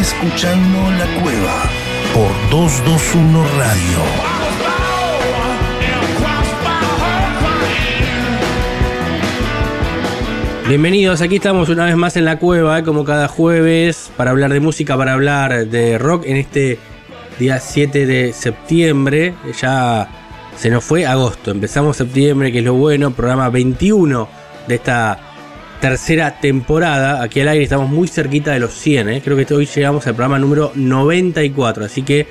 Escuchando La Cueva por 221 Radio. Bienvenidos, aquí estamos una vez más en la cueva, eh, como cada jueves, para hablar de música, para hablar de rock en este día 7 de septiembre. Ya se nos fue agosto, empezamos septiembre, que es lo bueno, programa 21 de esta tercera temporada. Aquí al aire estamos muy cerquita de los 100, eh. creo que hoy llegamos al programa número 94, así que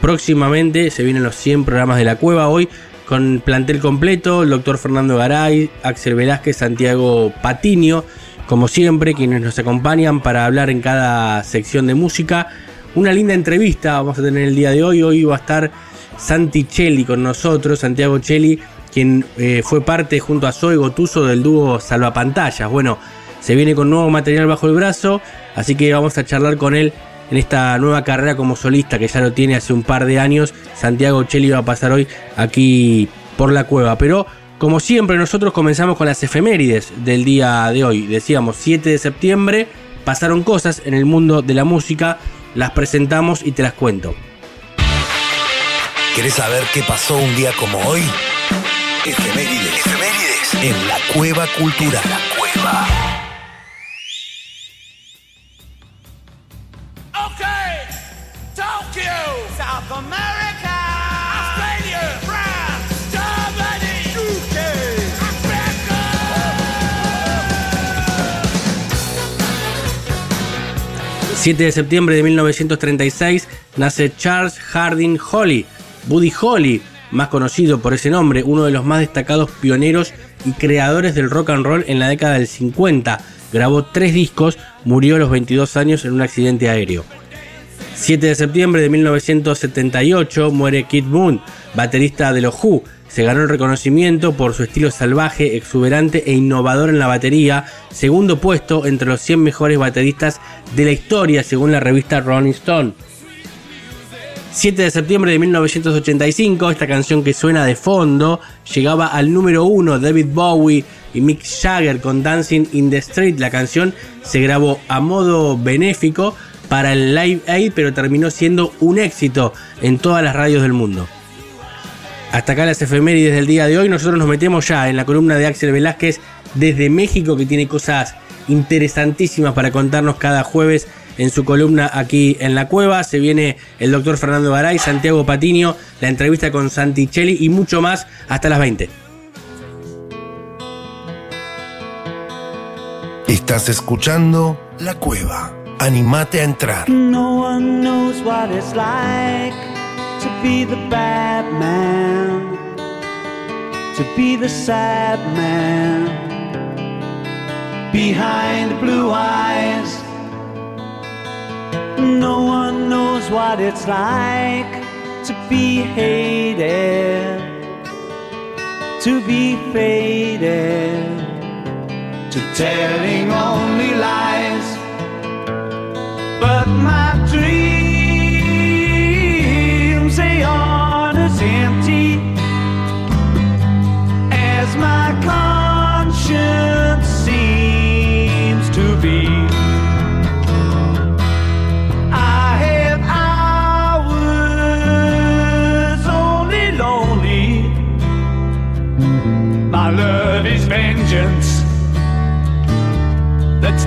próximamente se vienen los 100 programas de la cueva. Hoy con plantel completo, el doctor Fernando Garay, Axel Velázquez, Santiago Patiño, como siempre, quienes nos acompañan para hablar en cada sección de música. Una linda entrevista vamos a tener el día de hoy. Hoy va a estar Santi Cheli con nosotros, Santiago Cheli, quien eh, fue parte junto a Zoe Gotuso del dúo Salvapantallas. Bueno, se viene con nuevo material bajo el brazo, así que vamos a charlar con él en esta nueva carrera como solista que ya lo tiene hace un par de años. Santiago Cheli va a pasar hoy aquí por la cueva. Pero como siempre nosotros comenzamos con las efemérides del día de hoy. Decíamos 7 de septiembre, pasaron cosas en el mundo de la música, las presentamos y te las cuento. ¿Querés saber qué pasó un día como hoy? Efemérides. Efemérides. En la cueva cultural. La cueva. South America, Australia, France, Germany, UK, Africa. 7 de septiembre de 1936 nace Charles Harding Holly, Buddy Holly, más conocido por ese nombre, uno de los más destacados pioneros y creadores del rock and roll en la década del 50. Grabó tres discos, murió a los 22 años en un accidente aéreo. 7 de septiembre de 1978 muere Kid Moon, baterista de los Who. Se ganó el reconocimiento por su estilo salvaje, exuberante e innovador en la batería, segundo puesto entre los 100 mejores bateristas de la historia según la revista Rolling Stone. 7 de septiembre de 1985, esta canción que suena de fondo llegaba al número 1 David Bowie y Mick Jagger con Dancing in the Street. La canción se grabó a modo benéfico para el Live Aid, pero terminó siendo un éxito en todas las radios del mundo. Hasta acá las efemérides del día de hoy. Nosotros nos metemos ya en la columna de Axel Velázquez desde México, que tiene cosas interesantísimas para contarnos cada jueves en su columna aquí en la cueva. Se viene el doctor Fernando Garay, Santiago Patiño, la entrevista con Santichelli y mucho más hasta las 20. Estás escuchando La Cueva. Animate a entrar. No one knows what it's like to be the bad man, to be the sad man behind blue eyes. No one knows what it's like to be hated, to be faded, to telling only lies. But my dreams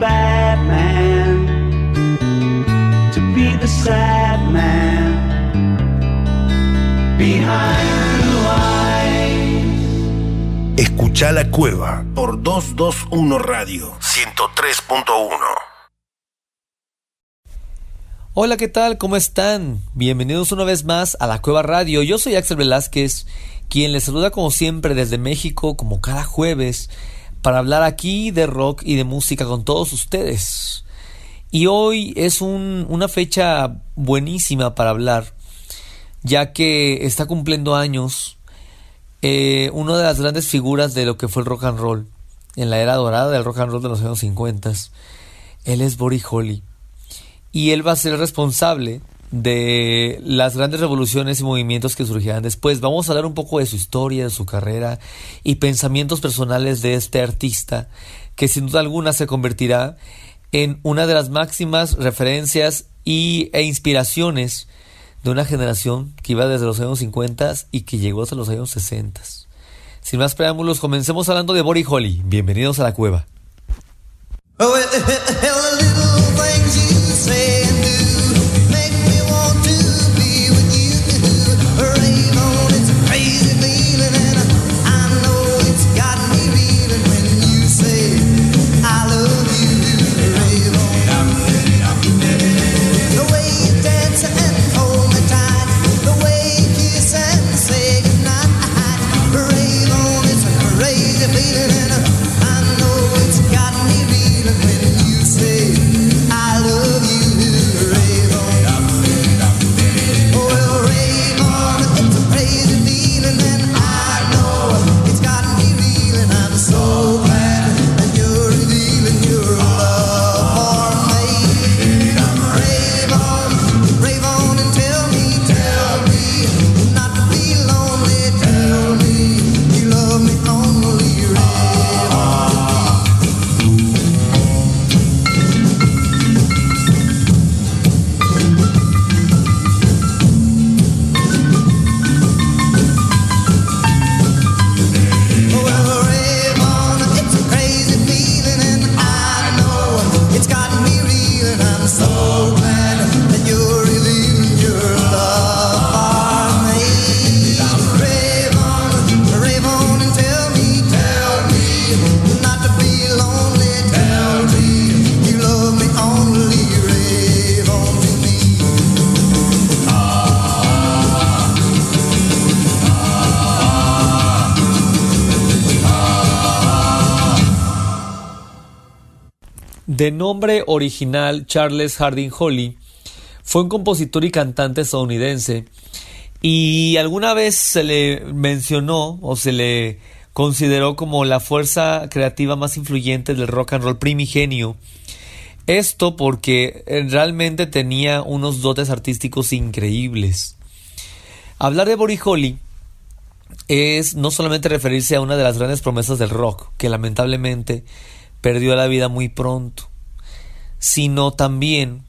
bad man, to be the sad man behind blue eyes. Escucha la cueva por 221 Radio 103.1. Hola, ¿qué tal? ¿Cómo están? Bienvenidos una vez más a la Cueva Radio. Yo soy Axel Velázquez, quien les saluda como siempre desde México, como cada jueves, para hablar aquí de rock y de música con todos ustedes. Y hoy es un- una fecha buenísima para hablar, ya que está cumpliendo años eh, una de las grandes figuras de lo que fue el rock and roll, en la era dorada del rock and roll de los años 50. Él es Buddy Holly y él va a ser el responsable de las grandes revoluciones y movimientos que surgirán después. Vamos a hablar un poco de su historia, de su carrera y pensamientos personales de este artista que sin duda alguna se convertirá en una de las máximas referencias y, e inspiraciones de una generación que iba desde los años 50 y que llegó hasta los años 60. Sin más preámbulos, comencemos hablando de Body Holly. Bienvenidos a la cueva. De nombre original Charles Harding Holly, fue un compositor y cantante estadounidense y alguna vez se le mencionó o se le consideró como la fuerza creativa más influyente del rock and roll primigenio. Esto porque eh, realmente tenía unos dotes artísticos increíbles. Hablar de Buddy Holly es no solamente referirse a una de las grandes promesas del rock, que lamentablemente perdió la vida muy pronto, sino también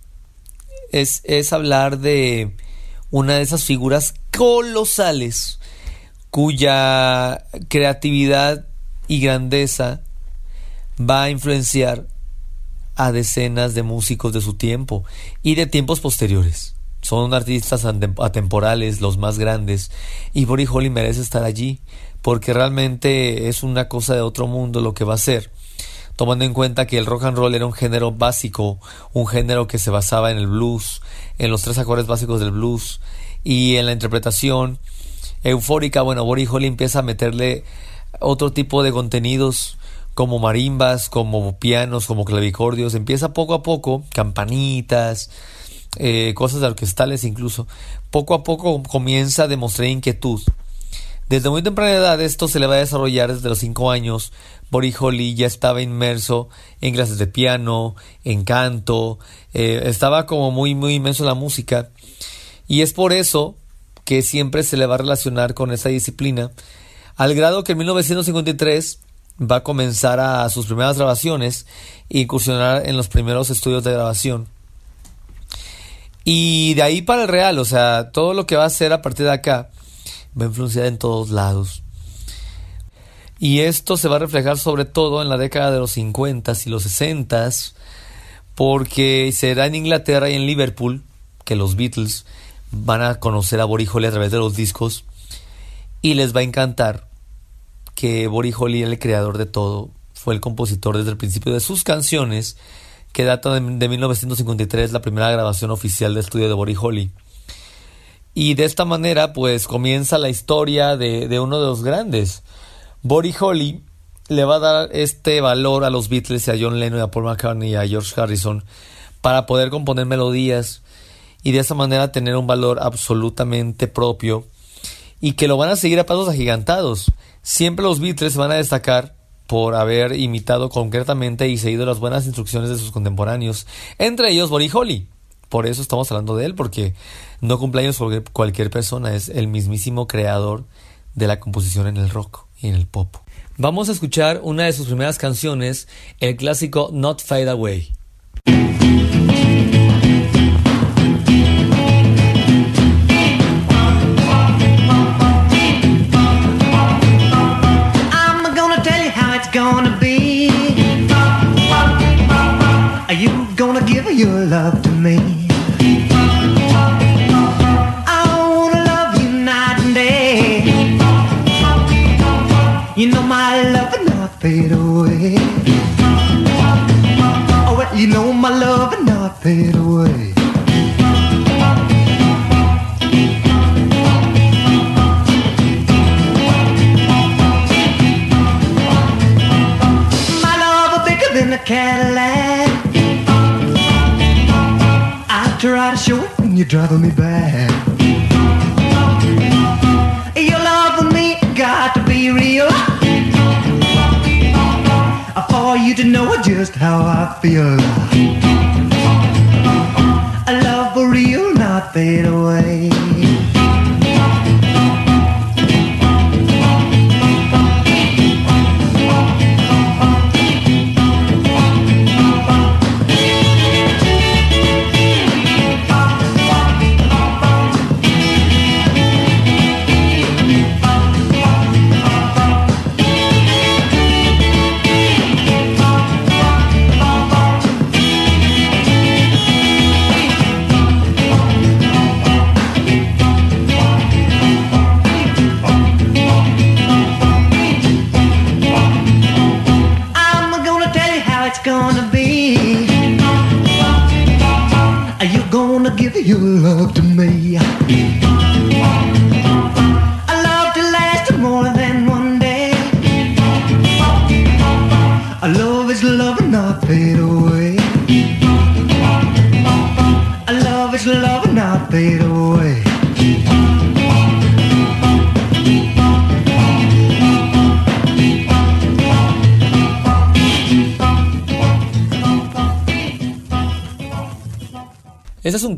es, es hablar de una de esas figuras colosales cuya creatividad y grandeza va a influenciar a decenas de músicos de su tiempo y de tiempos posteriores. Son artistas atemporales, los más grandes, y Buddy Holly merece estar allí, porque realmente es una cosa de otro mundo lo que va a ser, tomando en cuenta que el rock and roll era un género básico, un género que se basaba en el blues, en los tres acordes básicos del blues, y en la interpretación eufórica, bueno, Buddy Holly empieza a meterle otro tipo de contenidos como marimbas, como pianos, como clavicordios, empieza poco a poco, campanitas, eh, cosas orquestales incluso, poco a poco comienza a demostrar inquietud. Desde muy temprana edad esto se le va a desarrollar desde los 5 años. Holly ya estaba inmerso en clases de piano, en canto, eh, estaba como muy muy inmenso en la música y es por eso que siempre se le va a relacionar con esa disciplina, al grado que en 1953 va a comenzar a sus primeras grabaciones e incursionar en los primeros estudios de grabación. Y de ahí para el real, o sea, todo lo que va a hacer a partir de acá va a influenciar en todos lados. Y esto se va a reflejar sobre todo en la década de los 50 y los 60 porque será en Inglaterra y en Liverpool que los Beatles van a conocer a Holly a través de los discos y les va a encantar que Holly, el creador de todo, fue el compositor desde el principio de sus canciones, que data de, de 1953, la primera grabación oficial de estudio de Holly. Y de esta manera, pues comienza la historia de, de uno de los grandes. Buddy Holly le va a dar este valor a los Beatles, y a John Lennon, a Paul McCartney y a George Harrison para poder componer melodías y de esa manera tener un valor absolutamente propio y que lo van a seguir a pasos agigantados. Siempre los Beatles van a destacar por haber imitado concretamente y seguido las buenas instrucciones de sus contemporáneos, entre ellos Buddy Holly. Por eso estamos hablando de él, porque no cumpleaños cualquier, persona, es el mismísimo creador de la composición en el rock en el pop. Vamos a escuchar una de sus primeras canciones, el clásico Not Fade Away. I'm gonna tell you how it's gonna be. Are you gonna give your love to me?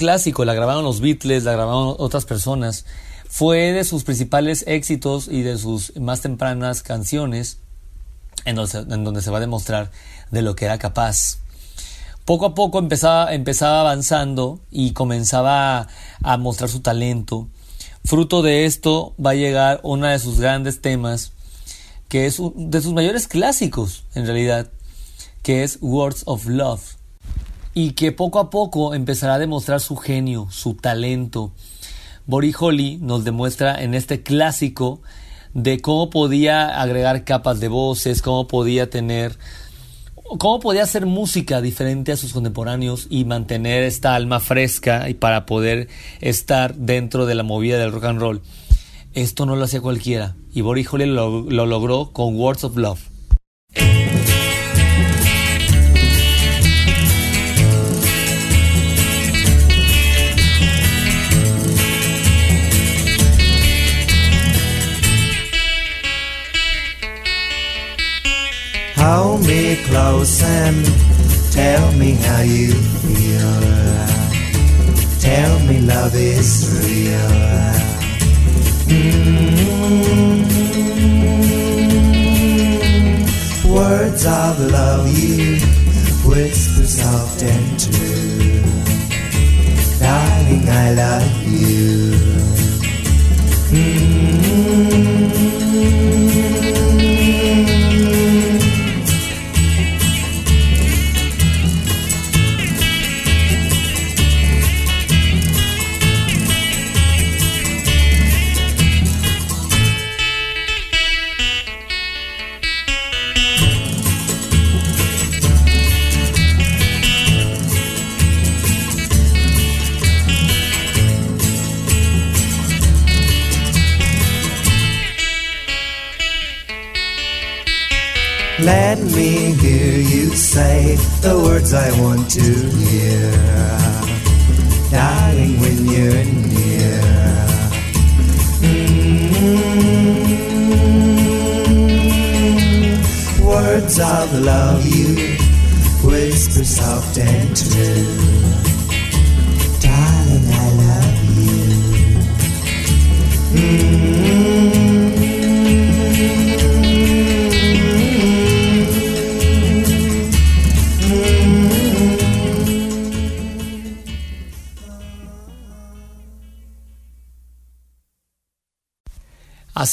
Clásico, la grabaron los Beatles, la grabaron otras personas. Fue de sus principales éxitos y de sus más tempranas canciones en donde, se- va a demostrar de lo que era capaz. Poco a poco empezaba, empezaba avanzando y comenzaba a, a mostrar su talento. Fruto de esto va a llegar uno de sus grandes temas, que es un- de sus mayores clásicos en realidad, que es Words of Love, y que poco a poco empezará a demostrar su genio, su talento. Bori Holly nos demuestra en este clásico de cómo podía agregar capas de voces, cómo podía tener cómo podía hacer música diferente a sus contemporáneos y mantener esta alma fresca y para poder estar dentro de la movida del rock and roll. Esto no lo hacía cualquiera y Boris Holly lo, lo logró con Words of Love. Hold me close and tell me how you feel. Tell me love is real. Mm. Words of love you whisper soft and true. Darling, I love you.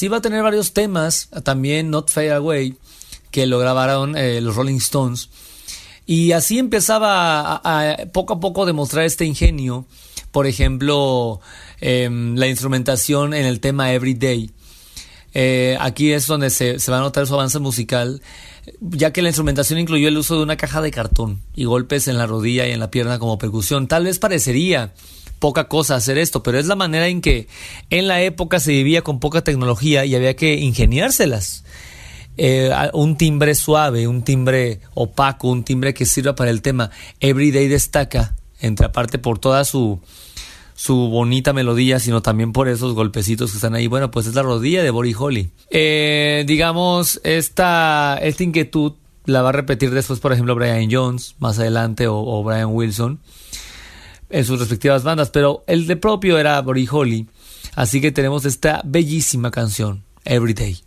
Así va a tener varios temas, también Not Fade Away, que lo grabaron eh, los Rolling Stones. Y así empezaba a, a, poco a poco demostrar este ingenio. Por ejemplo, em, la instrumentación en el tema Everyday. Eh, aquí es donde se, se va a notar su avance musical, ya que la instrumentación incluyó el uso de una caja de cartón y golpes en la rodilla y en la pierna como percusión. Tal vez parecería poca cosa hacer esto, pero es la manera en que en la época se vivía con poca tecnología y había que ingeniárselas. Eh, un timbre suave, un timbre opaco, un timbre que sirva para el tema. Everyday destaca, entre aparte por toda su, su bonita melodía, sino también por esos golpecitos que están ahí. Bueno, pues es la rodilla de Bori Holly. Eh, digamos, esta, esta inquietud la va a repetir después, por ejemplo, Brian Jones, más adelante, o, o Brian Wilson en sus respectivas bandas, pero el de propio era Bori Holly. Así que tenemos esta bellísima canción, Everyday.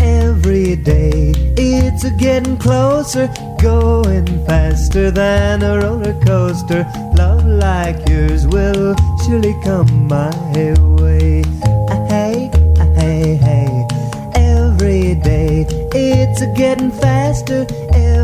Every day it's getting closer, going faster than a roller coaster. Love like yours will surely come my way. Ah, Hey, ah, hey, hey. Every day it's getting faster.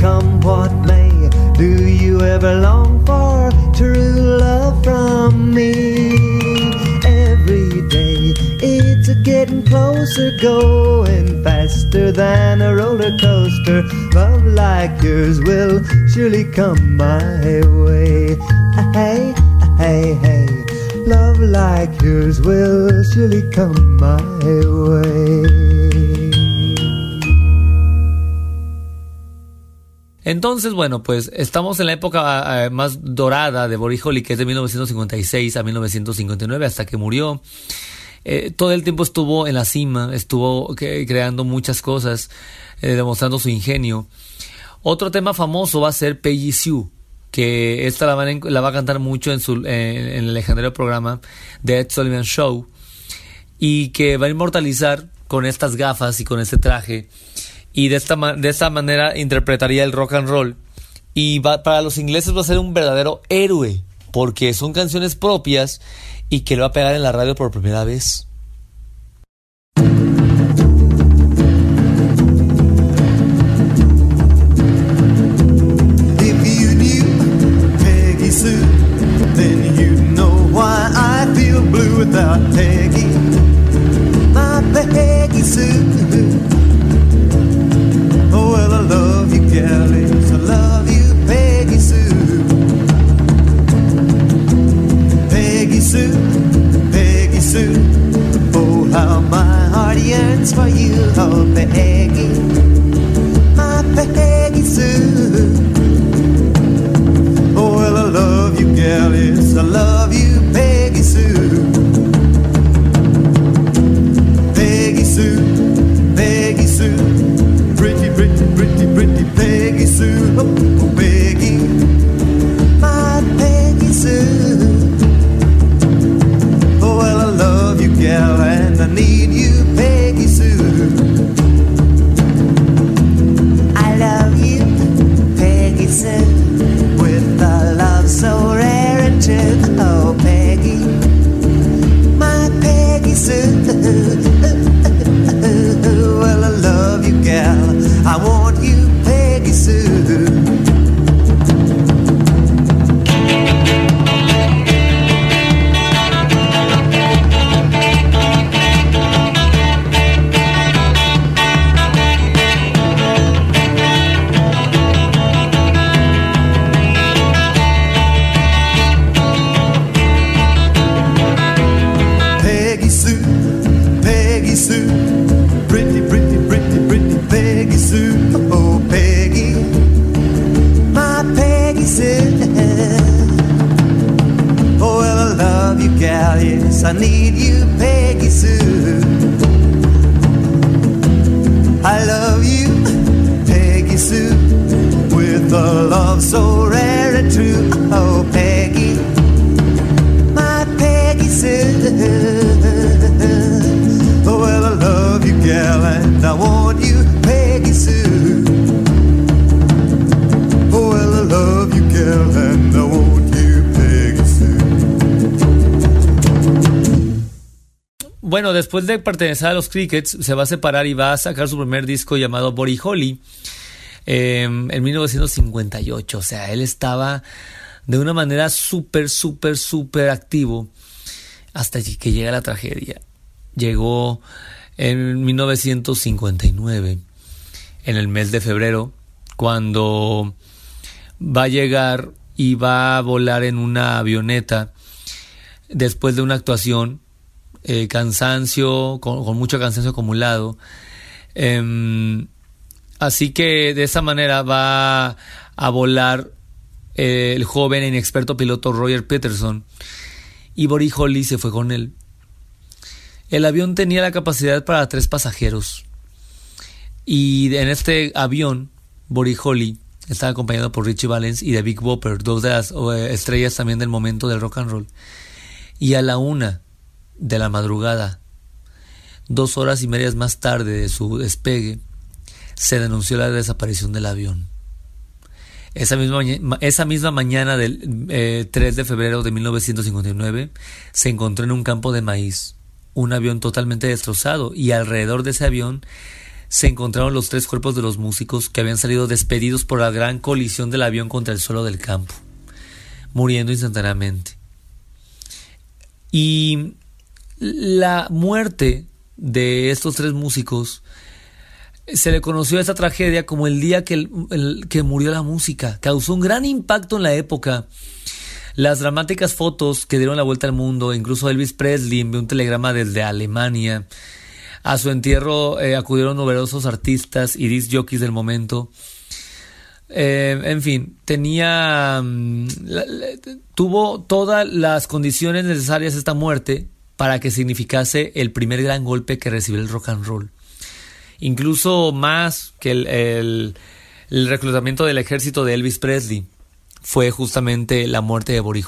Seems what may. Do stronger. ever long for true love from me. Every day it's a getting closer, going faster than a roller coaster. Love like yours will surely come my way. Hey, hey, hey. Love like yours will surely come my way. Entonces, bueno, pues estamos en la época eh, más dorada de Holly, que es de 1956 a 1959, hasta que murió. Eh, todo el tiempo estuvo en la cima, estuvo creando muchas cosas, eh, demostrando su ingenio. Otro tema famoso va a ser Peggy Sue, que esta la, van la va a cantar mucho en, su, en el legendario programa The Ed Sullivan Show y que va a inmortalizar con estas gafas y con este traje y de esta, de esta manera interpretaría el rock and roll y para los ingleses va a ser un verdadero héroe porque son canciones propias y que lo va a pegar en la radio por primera vez. Peggy. My Peggy Sue. Oh, well, I love you, gal, I love you, Peggy Sue. Peggy Sue, Peggy Sue. Oh, how my heart yearns for you, oh, Peggy my Peggy Sue. Oh, well, I love you, gal, yes, I love Peggy de pertenecer a los Crickets, se va a separar y va a sacar su primer disco llamado Body Holly eh, en 1958. O sea, él estaba de una manera súper, súper, súper activo hasta que llega la tragedia. Llegó en 1959, en el mes de febrero, cuando va a llegar y va a volar en una avioneta después de una actuación, eh, cansancio, con, mucho cansancio acumulado. Em, así que de esa manera va a volar eh, el joven e inexperto piloto Roger Peterson y Boris Holly se fue con él. El avión tenía la capacidad para tres pasajeros y en este avión Boris Holly estaba acompañado por Richie Valens y de Big Bopper, dos de las eh, estrellas también del momento del rock and roll. Y a la una de la madrugada, dos horas y medias más tarde de su despegue, se denunció la desaparición del avión. Esa misma, esa misma mañana del eh, 3 de febrero de 1959 se encontró en un campo de maíz un avión totalmente destrozado y alrededor de ese avión se encontraron los tres cuerpos de los músicos que habían salido despedidos por la gran colisión del avión contra el suelo del campo. muriendo instantáneamente. Y la muerte de estos tres músicos se le conoció a esta tragedia como el día que, el- que murió la música. Causó un gran impacto en la época. Las dramáticas fotos que dieron la vuelta al mundo, incluso Elvis Presley envió un telegrama desde Alemania. A su entierro eh, acudieron numerosos artistas y disc jockeys del momento. Eh, en fin, tenía. mm, tuvo todas las condiciones necesarias esta muerte para que significase el primer gran golpe que recibió el rock and roll. Incluso más que el, el- reclutamiento del ejército de Elvis Presley fue justamente la muerte de Buddy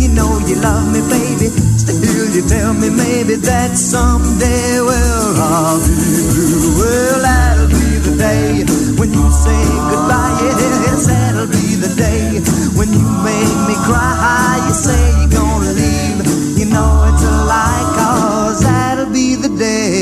you know you love me, baby. Still, you tell me maybe that someday, well, I'll be. Well, that'll be the day when you say goodbye. Yes, that'll be the day when you make me cry. You say you're gonna leave. You know it's a lie, cause that'll be the day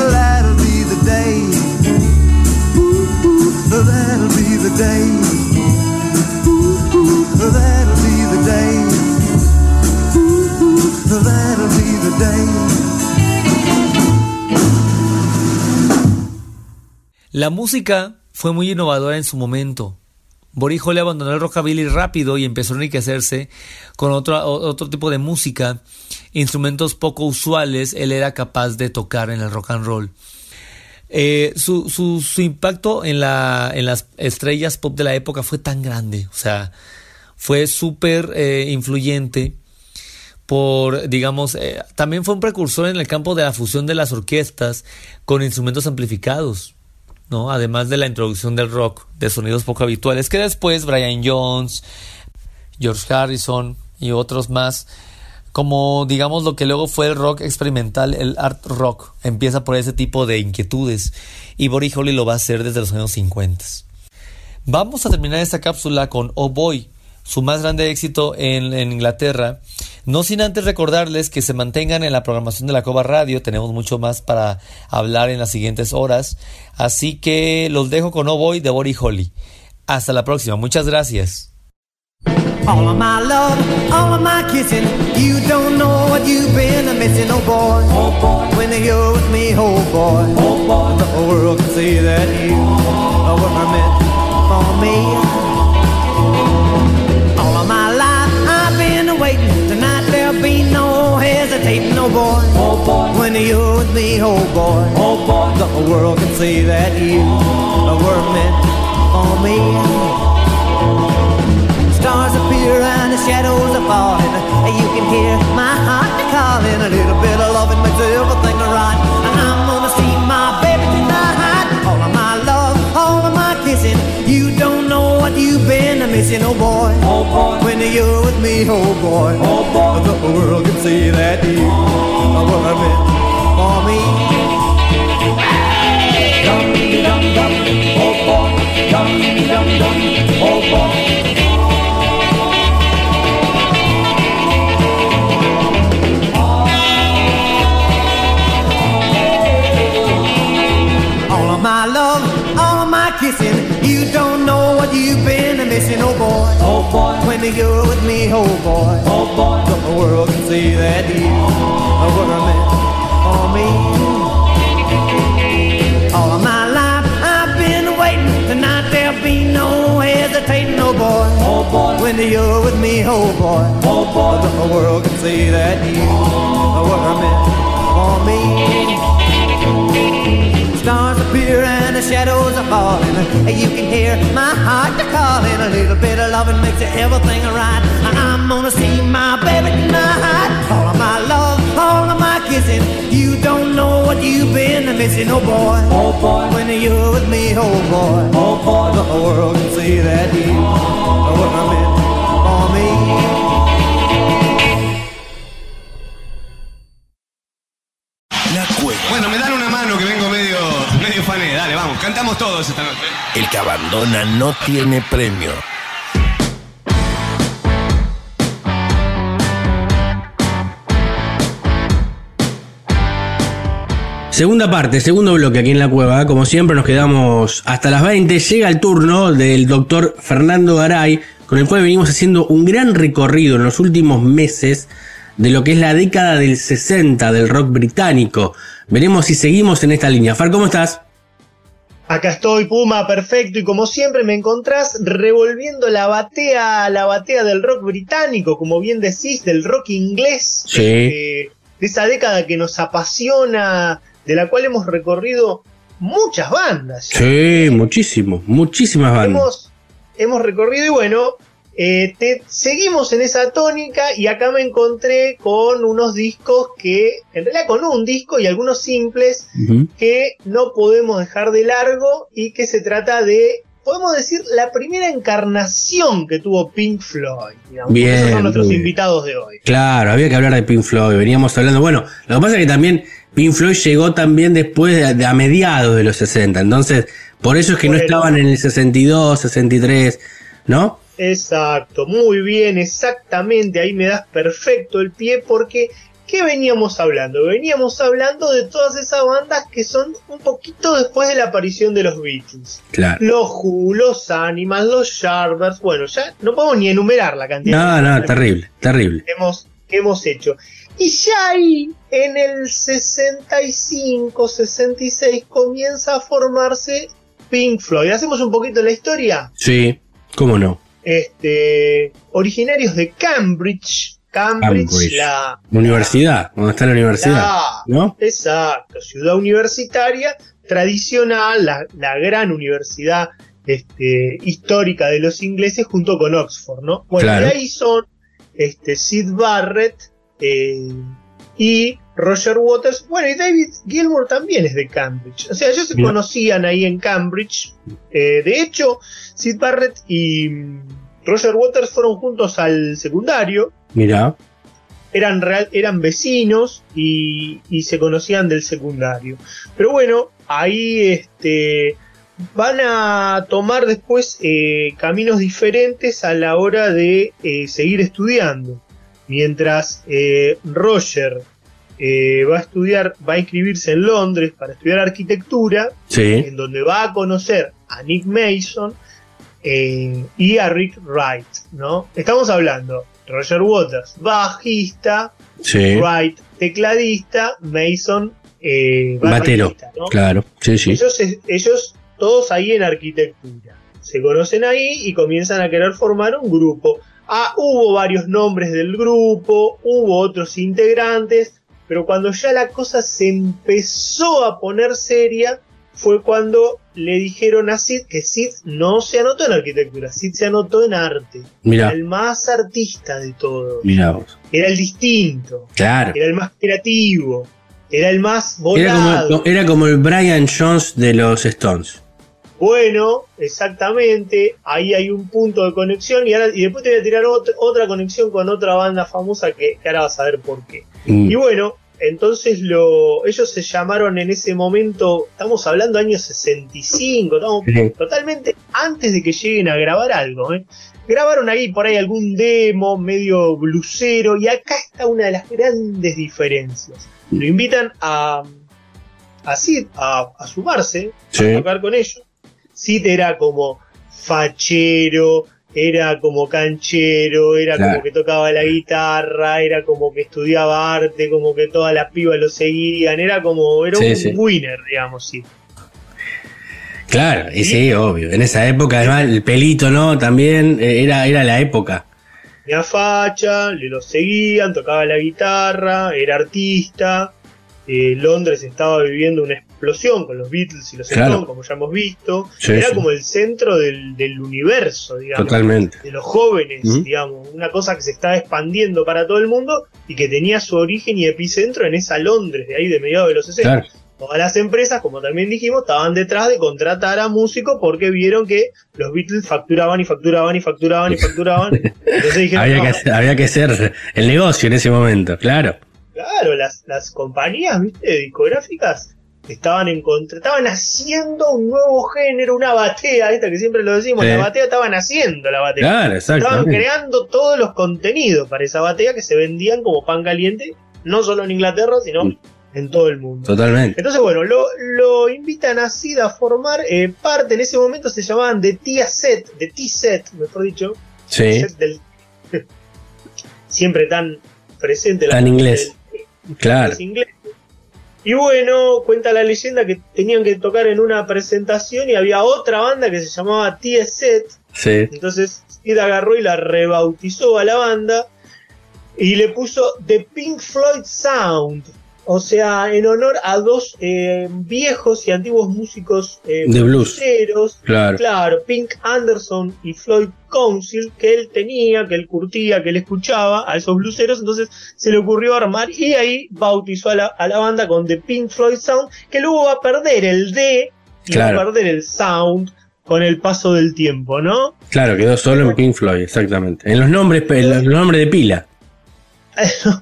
La música fue muy innovadora en su momento. Buddy Holly abandonó el rockabilly rápido y empezó a enriquecerse con otro, otro tipo de música, instrumentos poco usuales, él era capaz de tocar en el rock and roll. Eh, su, su- impacto en, la, en las estrellas pop de la época fue tan grande, o sea, fue súper eh, influyente por, digamos, eh, también fue un precursor en el campo de la fusión de las orquestas con instrumentos amplificados, ¿no? Además de la introducción del rock, de sonidos poco habituales, que después Brian Jones, George Harrison y otros más, como digamos lo que luego fue el rock experimental, el art rock, empieza por ese tipo de inquietudes y Buddy Holly lo va a hacer desde los años 50. Vamos a terminar esta cápsula con Oh Boy, su más grande éxito en, Inglaterra. No sin antes recordarles que se mantengan en la programación de la Cova Radio. Tenemos mucho más para hablar en las siguientes horas. Así que los dejo con Oh Boy de Body Holly. Hasta la próxima. Muchas gracias. All of my love, all of my kissing. You don't know what you've been missing, oh boy. Oh boy. When you're with me, oh boy. Oh boy. The whole world can see that you were meant for me. All of my life I've been waiting. Tonight there'll be no hesitating, oh boy. Oh boy. When you're with me, oh boy. Oh boy. The whole world can see that you were meant for me stars appear and the shadows are falling. You can hear my heart calling. A little bit of loving makes everything right. And I'm gonna see my baby tonight. All of my love, all of my kissing. You don't know what you've been missing, oh boy. Oh boy. When you're with me, oh boy. Oh boy. The world can see that you are worth it for me. Dum dum dum, oh boy. Dum dum dum, oh boy. What you've been missing, oh boy. Oh boy, When you're with me, oh boy. oh boy. The world can see that you were meant for me. All of my life I've been waiting. Tonight there'll be no hesitating, oh boy. Oh boy, When you're with me, oh boy. oh boy. The world can see that you were meant for me. Stars appear and the shadows are falling. And you can hear my heart calling. A little bit of loving makes everything right. I'm gonna see my baby tonight. All of my love, all of my kissing. You don't know what you've been missing, oh boy. Oh boy, When you're with me, oh boy. oh boy. The whole world can see that you were meant for me. El que abandona no tiene premio. Segunda parte, segundo bloque aquí en la cueva. Como siempre nos quedamos hasta las 20. Llega el turno del doctor Fernando Garay, con el cual venimos haciendo un gran recorrido en los últimos meses de lo que es la década del 60 del rock británico. Veremos si seguimos en esta línea. Far, ¿cómo estás? Acá estoy, Puma, perfecto. Y como siempre me encontrás revolviendo la batea, la batea del rock británico, como bien decís, del rock inglés. Sí. eh, de esa década que nos apasiona, de la cual hemos recorrido muchas bandas. Sí, muchísimo, muchísimas bandas. Hemos, hemos recorrido y bueno, eh, te- seguimos en esa tónica y acá me encontré con unos discos que, en realidad con un disco y algunos simples que no podemos dejar de largo y que se trata de, podemos decir, la primera encarnación que tuvo Pink Floyd. digamos. Bien, Esos son nuestros bien. invitados de hoy. Claro, había que hablar de Pink Floyd, veníamos hablando. Bueno, lo que pasa es que también Pink Floyd llegó también después de, de a mediados de los 60, entonces por eso es que no estaban en el 62, 63, ¿no? Exacto, muy bien, exactamente, ahí me das perfecto el pie porque ¿qué veníamos hablando? Veníamos hablando de todas esas bandas que son un poquito después de la aparición de los Beatles. Claro. Los Who, los Animals, los Yardbirds, bueno, ya no podemos ni enumerar la cantidad No, de no, terrible, terrible. hemos, que hemos hecho. Y ya ahí, en el 65, 66, comienza a formarse Pink Floyd. ¿Hacemos un poquito la historia? Sí, cómo no. Este, originarios de Cambridge. Cambridge, Cambridge. la. Universidad, donde está la universidad, la- ¿no? Exacto, ciudad universitaria tradicional, la, la gran universidad este, histórica de los ingleses junto con Oxford, ¿no? Bueno, Claro. de ahí son este, Sid Barrett eh, y Roger Waters. Bueno, y David Gilmour también es de Cambridge. O sea, ellos se conocían ahí en Cambridge. Eh, de hecho, Sid Barrett y mm, Roger Waters fueron juntos al secundario Mira, eran, real- eran vecinos y, y se conocían del secundario. Pero bueno, ahí este, van a tomar después eh, caminos diferentes a la hora de eh, seguir estudiando. Mientras Roger eh, va a estudiar, va a inscribirse en Londres para estudiar arquitectura, sí, en donde va a conocer a Nick Mason eh, y a Rick Wright, ¿no? Estamos hablando Roger Waters, bajista, sí. Wright, tecladista, Mason, eh, Batero, baterista, ¿no? claro, sí, sí. Ellos, ellos todos ahí en arquitectura. Se conocen ahí y comienzan a querer formar un grupo. Ah, hubo varios nombres del grupo, hubo otros integrantes, pero cuando ya la cosa se empezó a poner seria, fue cuando le dijeron a Sid que Sid no se anotó en arquitectura, Sid se anotó en arte. Era Mira, el más artista de todos. vos. Era el distinto, Claro. era el más creativo, era el más Era volado. como, era como el Brian Jones de los Stones. Bueno, exactamente, ahí hay un punto de conexión y, ahora, y después te voy a tirar ot- otra conexión con otra banda famosa que, que ahora vas a ver por qué. Mm, Y bueno, entonces lo, ellos se llamaron en ese momento, estamos hablando años 65, estamos Sí. totalmente antes de que lleguen a grabar algo. ¿eh? Grabaron ahí por ahí algún demo medio blusero y acá está una de las grandes diferencias. Lo invitan a, a Sid a, a sumarse, Sí. a tocar con ellos. Sid era como fachero, era como canchero, era Claro. como que tocaba la guitarra, era como que estudiaba arte, como que todas las pibas lo seguían, era como, era Sí, un sí. winner, digamos, Sid. Claro, y sí, obvio. En esa época, además, el pelito, ¿no? También eh, era, era la época. Tenía facha, le lo seguían, tocaba la guitarra, era artista. eh, Londres estaba viviendo una explosión con los Beatles y los Claro. Stones, como ya hemos visto. Sí, era sí. como el centro del, del universo, digamos. Totalmente. De los jóvenes, digamos. Una cosa que se estaba expandiendo para todo el mundo y que tenía su origen y epicentro en esa Londres, de ahí de mediados de los 60. Claro. Todas las empresas, como también dijimos, estaban detrás de contratar a músicos porque vieron que los Beatles facturaban y facturaban y facturaban y facturaban. Entonces dijeron, Había "No, que, hacer, había que hacer el negocio en ese momento, claro. Claro, las, las compañías, viste, discográficas estaban en contra, estaban haciendo un nuevo género, una batea, esta que siempre lo decimos, Sí. la batea estaban haciendo la batea. Claro, estaban creando todos los contenidos para esa batea que se vendían como pan caliente, no solo en Inglaterra, sino Mm. en todo el mundo. Totalmente. Entonces, bueno, lo, lo invitan a Sid a formar eh, parte, en ese momento se llamaban The T-Set, The T-Set, mejor dicho, Sí, set del, siempre tan presente la Tan inglés. del- claro. inglés. Y bueno, cuenta la leyenda que tenían que tocar en una presentación y había otra banda que se llamaba T-Set. Sí, Entonces Sid agarró y la rebautizó a la banda y le puso The Pink Floyd Sound. O sea, en honor a dos eh, viejos y antiguos músicos eh, De blues. blueseros. claro. Claro, Pink Anderson y Floyd Council, que él tenía, que él curtía, que él escuchaba a esos bluseros, entonces se le ocurrió armar y ahí bautizó a la, a la banda con The Pink Floyd Sound, que luego va a perder el D y Claro. va a perder el Sound con el paso del tiempo, ¿no? Claro, quedó solo en Pink Floyd, exactamente. En los nombres, en los nombres de pila.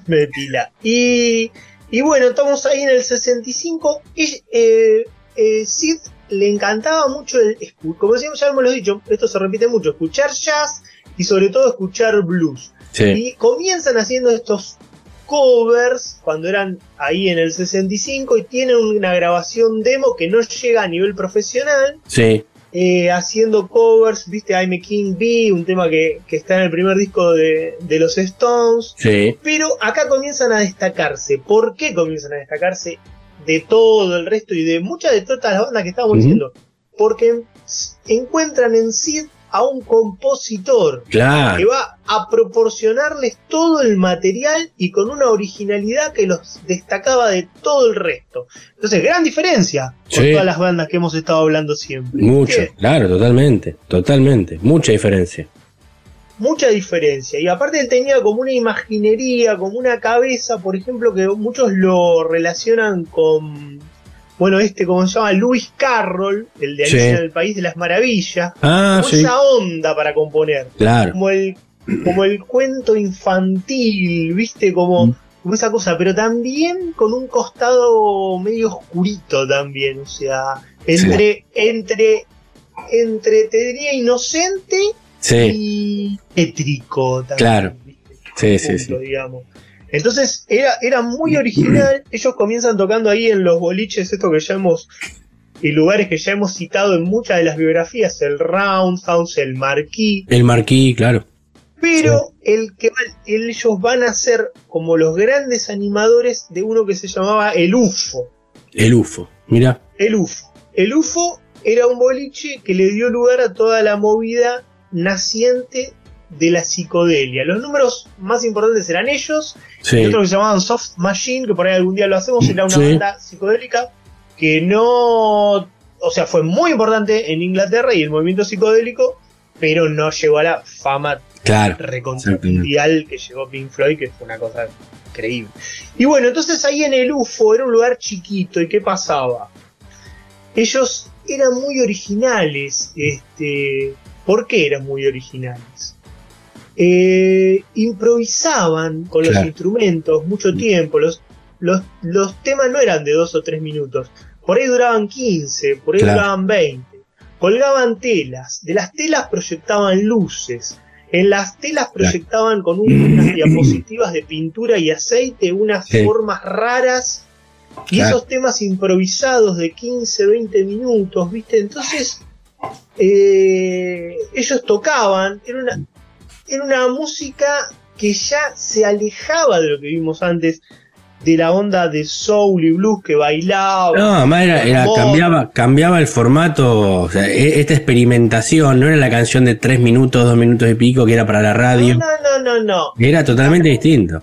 de pila. Y, y bueno, estamos ahí en el 65. Y, eh, eh, Sid le encantaba mucho, el, como decíamos, ya hemos dicho, esto se repite mucho, escuchar jazz y sobre todo escuchar blues. Sí, Y comienzan haciendo estos covers cuando eran ahí en el 65 y tienen una grabación demo que no llega a nivel profesional. sí, eh, haciendo covers, viste, I'm a King Bee, un tema que, que está en el primer disco de, de los Stones. sí. Pero acá comienzan a destacarse. ¿Por qué comienzan a destacarse de todo el resto y de muchas de todas las bandas que estábamos Ujú. diciendo? Porque encuentran en Sid a un compositor que va a proporcionarles todo el material y con una originalidad que los destacaba de todo el resto. Entonces, gran diferencia con Sí. todas las bandas que hemos estado hablando siempre. Mucho, claro, totalmente. Totalmente. Mucha diferencia. mucha diferencia. Y aparte él tenía como una imaginería, como una cabeza, por ejemplo, que muchos lo relacionan con, bueno, este, como se llama, Lewis Carroll, el de Alicia Sí. en el País de las Maravillas. Ah, como sí. esa onda para componer. Claro. Como el, como el cuento infantil, viste, como, Mm. como esa cosa, pero también con un costado medio oscurito también, o sea, entre, entre, entre, te diría, inocente y tétrico también. Claro. ¿viste? sí, sí, sí. digamos. Entonces era, era muy original. Ellos comienzan tocando ahí en los boliches, esto que ya hemos. Y lugares que ya hemos citado en muchas de las biografías, el Roundhouse, el Marquis. El marquí, claro. Pero el que ellos van a ser como los grandes animadores de uno que se llamaba el UFO. El UFO. Mira. El UFO. El UFO era un boliche que le dio lugar a toda la movida naciente de la psicodelia. Los números más importantes eran ellos, y Sí. otro que se llamaban Soft Machine, que por ahí algún día lo hacemos, era una Sí. banda psicodélica que no, o sea, fue muy importante en Inglaterra y el movimiento psicodélico, pero no llegó a la fama Claro. mundial que llegó Pink Floyd, que fue una cosa increíble. Y bueno, entonces ahí en el UFO era un lugar chiquito, ¿y qué pasaba? Ellos eran muy originales, este, ¿por qué eran muy originales? Eh, improvisaban con los instrumentos mucho tiempo, los, los, los temas no eran de dos o tres minutos, por ahí duraban 15, por ahí Claro. duraban 20, colgaban telas, de las telas proyectaban luces, en las telas proyectaban con un- unas diapositivas de pintura y aceite unas Sí. formas raras. Y Claro. esos temas improvisados de 15, 20 minutos, ¿viste? Entonces, eh, ellos tocaban, era una, era una música que ya se alejaba de lo que vimos antes, de la onda de soul y blues que bailaba. No, además era, era- cambiaba, cambiaba el formato, o sea, e- esta experimentación, no era la canción de tres minutos, dos minutos y pico que era para la radio, No, no, no, no, no. era totalmente distinto.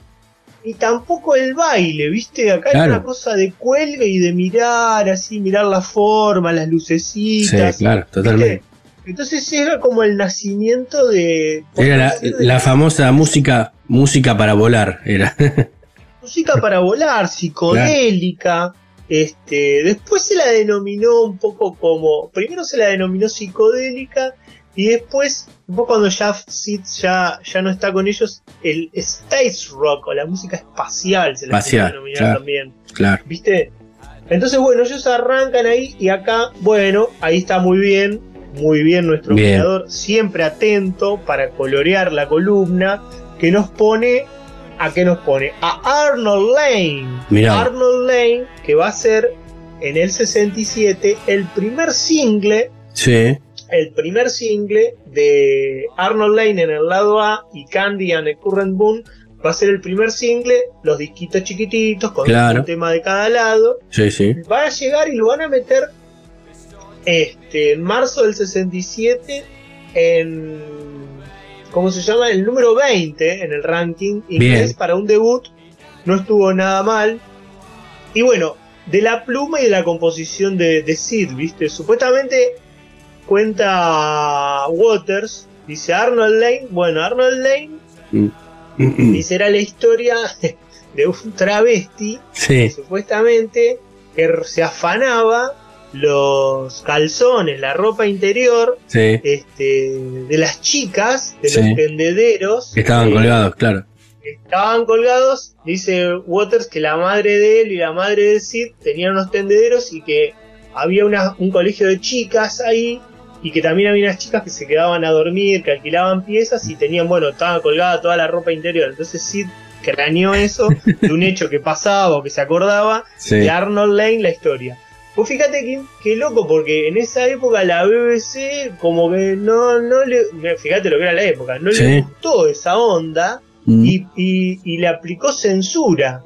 Y tampoco el baile, ¿viste? Acá Claro. hay una cosa de cuelga y de mirar, así, mirar la forma, las Sí, lucecitas. claro, totalmente. ¿viste? Entonces era como el nacimiento de. Era la, de famosa música, música para volar, era. música para volar, psicodélica. Este, después se la denominó un poco como. Primero se la denominó psicodélica. Y después, un poco cuando ya Sid ya, ya no está con ellos, el space rock o la música espacial se la denominar claro. también. claro. ¿Viste? Entonces, bueno, ellos arrancan ahí y acá, bueno, ahí está muy bien, muy bien nuestro Bien. creador, siempre atento para colorear la columna, que nos pone, ¿a qué nos pone? A Arnold Lane. Mirá. Arnold Lane, que va a ser en el 67 el primer single, Sí, el primer single de Arnold Lane en el lado A y Candy and the Current Boom. Va a ser el primer single, los disquitos chiquititos, con Claro. un tema de cada lado sí, sí. van a llegar y lo van a meter este, en marzo del 67 en ¿cómo se llama? el número 20 en el ranking inglés para un debut. No estuvo nada mal. Y bueno de la pluma y de la composición de, de Sid viste supuestamente cuenta Waters dice Arnold Lane. Bueno Arnold Lane dice era la historia de un travesti Sí, supuestamente que se afanaba los calzones, la ropa interior sí. este, de las chicas, de Sí. los tendederos. Que estaban eh, colgados, claro. estaban colgados. Dice Waters que la madre de él y la madre de Sid tenían unos tendederos y que había una- un colegio de chicas ahí y que también había unas chicas que se quedaban a dormir, que alquilaban piezas y tenían, bueno, estaba colgada toda la ropa interior. Entonces Sid craneó eso de un hecho que pasaba o que se acordaba Sí. de Arnold Lane la historia. Pues fíjate que, que loco, porque en esa época la BBC como que no, no le... Fíjate lo que era la época, no Sí. le gustó esa onda Mm. y, y- y le aplicó censura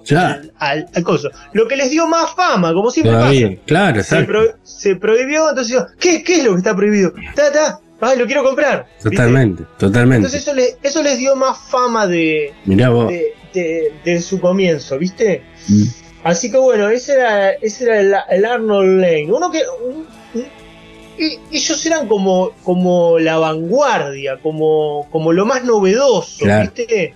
al, al- coso. Lo que les dio más fama, como siempre Todavía, pasa. claro, Se, pro- se prohibió, entonces ¿qué, ¿qué es lo que está prohibido? Ta, ta, ay, lo quiero comprar. ¿viste? Totalmente, totalmente. Entonces eso, le- eso les dio más fama de, Mirá vos. de, de- de su comienzo, ¿viste? Mm. Así que bueno, ese era, ese era el, el Arnold Lane. Uno que. un- un- ellos eran como, como la vanguardia, como, como lo más novedoso, Claro. ¿viste?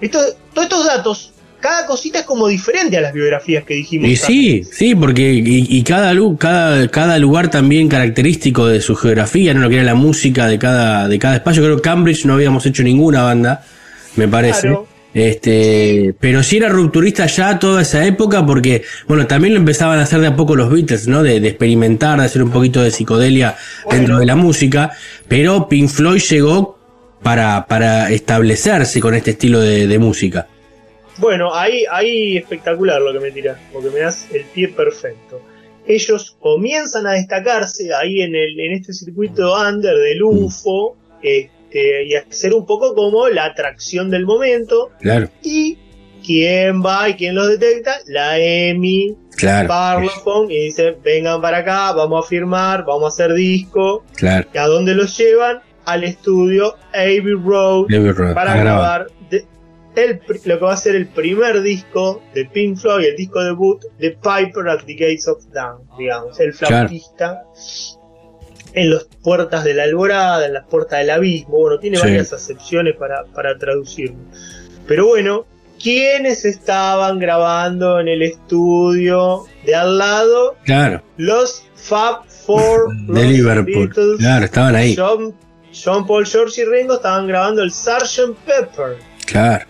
Estos- todos estos datos, cada cosita es como diferente a las biografías que dijimos. Y sí, antes. sí, porque y, y cada, cada, cada lugar también característico de su geografía, no lo que era la música de cada, de cada espacio. Creo que Cambridge no habíamos hecho ninguna banda, me parece. Claro. Este, pero sí era rupturista ya toda esa época porque, bueno, también lo empezaban a hacer de a poco los Beatles, ¿no? De, de experimentar, de hacer un poquito de psicodelia dentro de la música, pero Pink Floyd llegó para, para establecerse con este estilo de, de música. Bueno, ahí, ahí espectacular lo que me tiras, porque me das el pie perfecto. Ellos comienzan a destacarse ahí en, el, en este circuito under del UFO este, y a ser un poco como la atracción del momento. Claro, ¿Y quién va y quién los detecta? La EMI, claro, Parlophone, y dicen, vengan para acá, vamos a firmar, vamos a hacer disco. claro. ¿Y a dónde los llevan? Al estudio Abbey Road para grabar. de- el, lo que va a ser el primer disco de Pink Floyd, el disco debut de Piper at the Gates of Dawn, digamos, el Claro. En las puertas de la alborada, en las puertas del abismo, bueno, tiene Sí. varias acepciones para, para traducirlo. Pero bueno, ¿quiénes estaban grabando en el estudio de al lado? Claro, Los Fab Four, de Liverpool. Beatles, Claro, estaban ahí. John, John Paul, George y Ringo estaban grabando el Sgt. Pepper Claro,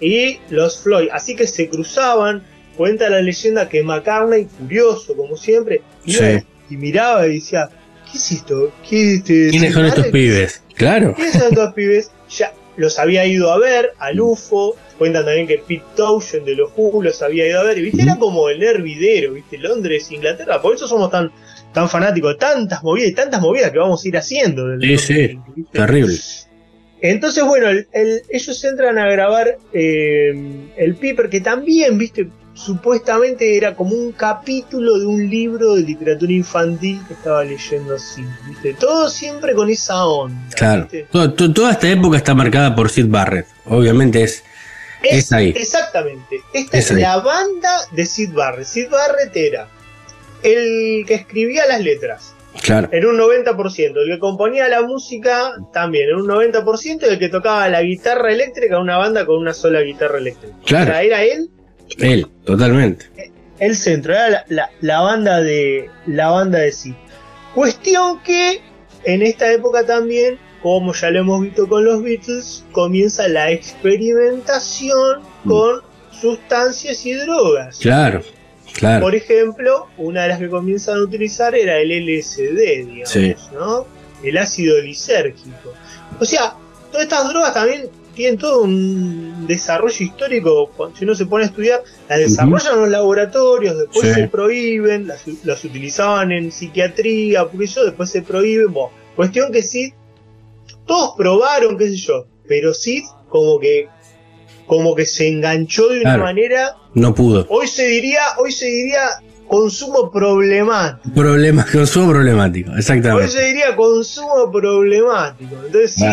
y los Floyd. Así que se cruzaban. Cuenta la leyenda que McCartney, curioso como siempre, iba Sí. y miraba y decía: ¿Qué es esto? ¿Qué es este ¿quiénes son estos pibes? Claro, ¿Quiénes son estos pibes? Ya, los había ido a ver al UFO. Cuentan también que Pete Townshend de los Who los había ido a ver. Y viste, era como el hervidero, viste, Londres, Inglaterra. Por eso somos tan, tan fanáticos de tantas movidas y tantas movidas que vamos a ir haciendo. del Sí, sí, 2020, ¿viste? terrible. Entonces, bueno, el- el- ellos entran a grabar eh, el Piper, que también, viste, supuestamente era como un capítulo de un libro de literatura infantil que estaba leyendo así, viste. Todo siempre con esa onda. Claro. toda esta época está marcada por Sid Barrett. Obviamente es. Es ahí. Exactamente. Esta Es la banda de Sid Barrett. Sid Barrett era el que escribía las letras. Claro. En un 90%. El que componía la música también, en un 90%. Y el que tocaba la guitarra eléctrica, una banda con una sola guitarra eléctrica. Claro. O sea, era él Él, totalmente. el centro, era la, la- la banda de la banda de Sid. Cuestión que en esta época también, como ya lo hemos visto con los Beatles, comienza la experimentación con sustancias y drogas. Claro. Claro. Por ejemplo, una de las que comienzan a utilizar era el LSD, digamos, Sí. ¿no? El ácido lisérgico. O sea, todas estas drogas también tienen todo un desarrollo histórico. Si uno se pone a estudiar, las desarrollan en los laboratorios, después Sí. se prohíben, las, las utilizaban en psiquiatría, porque yo, después se prohíben. Bueno, cuestión que sí, todos probaron, qué sé yo, pero sí como que como que se enganchó de una Claro. manera No pudo. Hoy se diría, hoy se diría consumo problemático. Problema, consumo problemático. Hoy Exactamente. se diría consumo problemático. Entonces sí.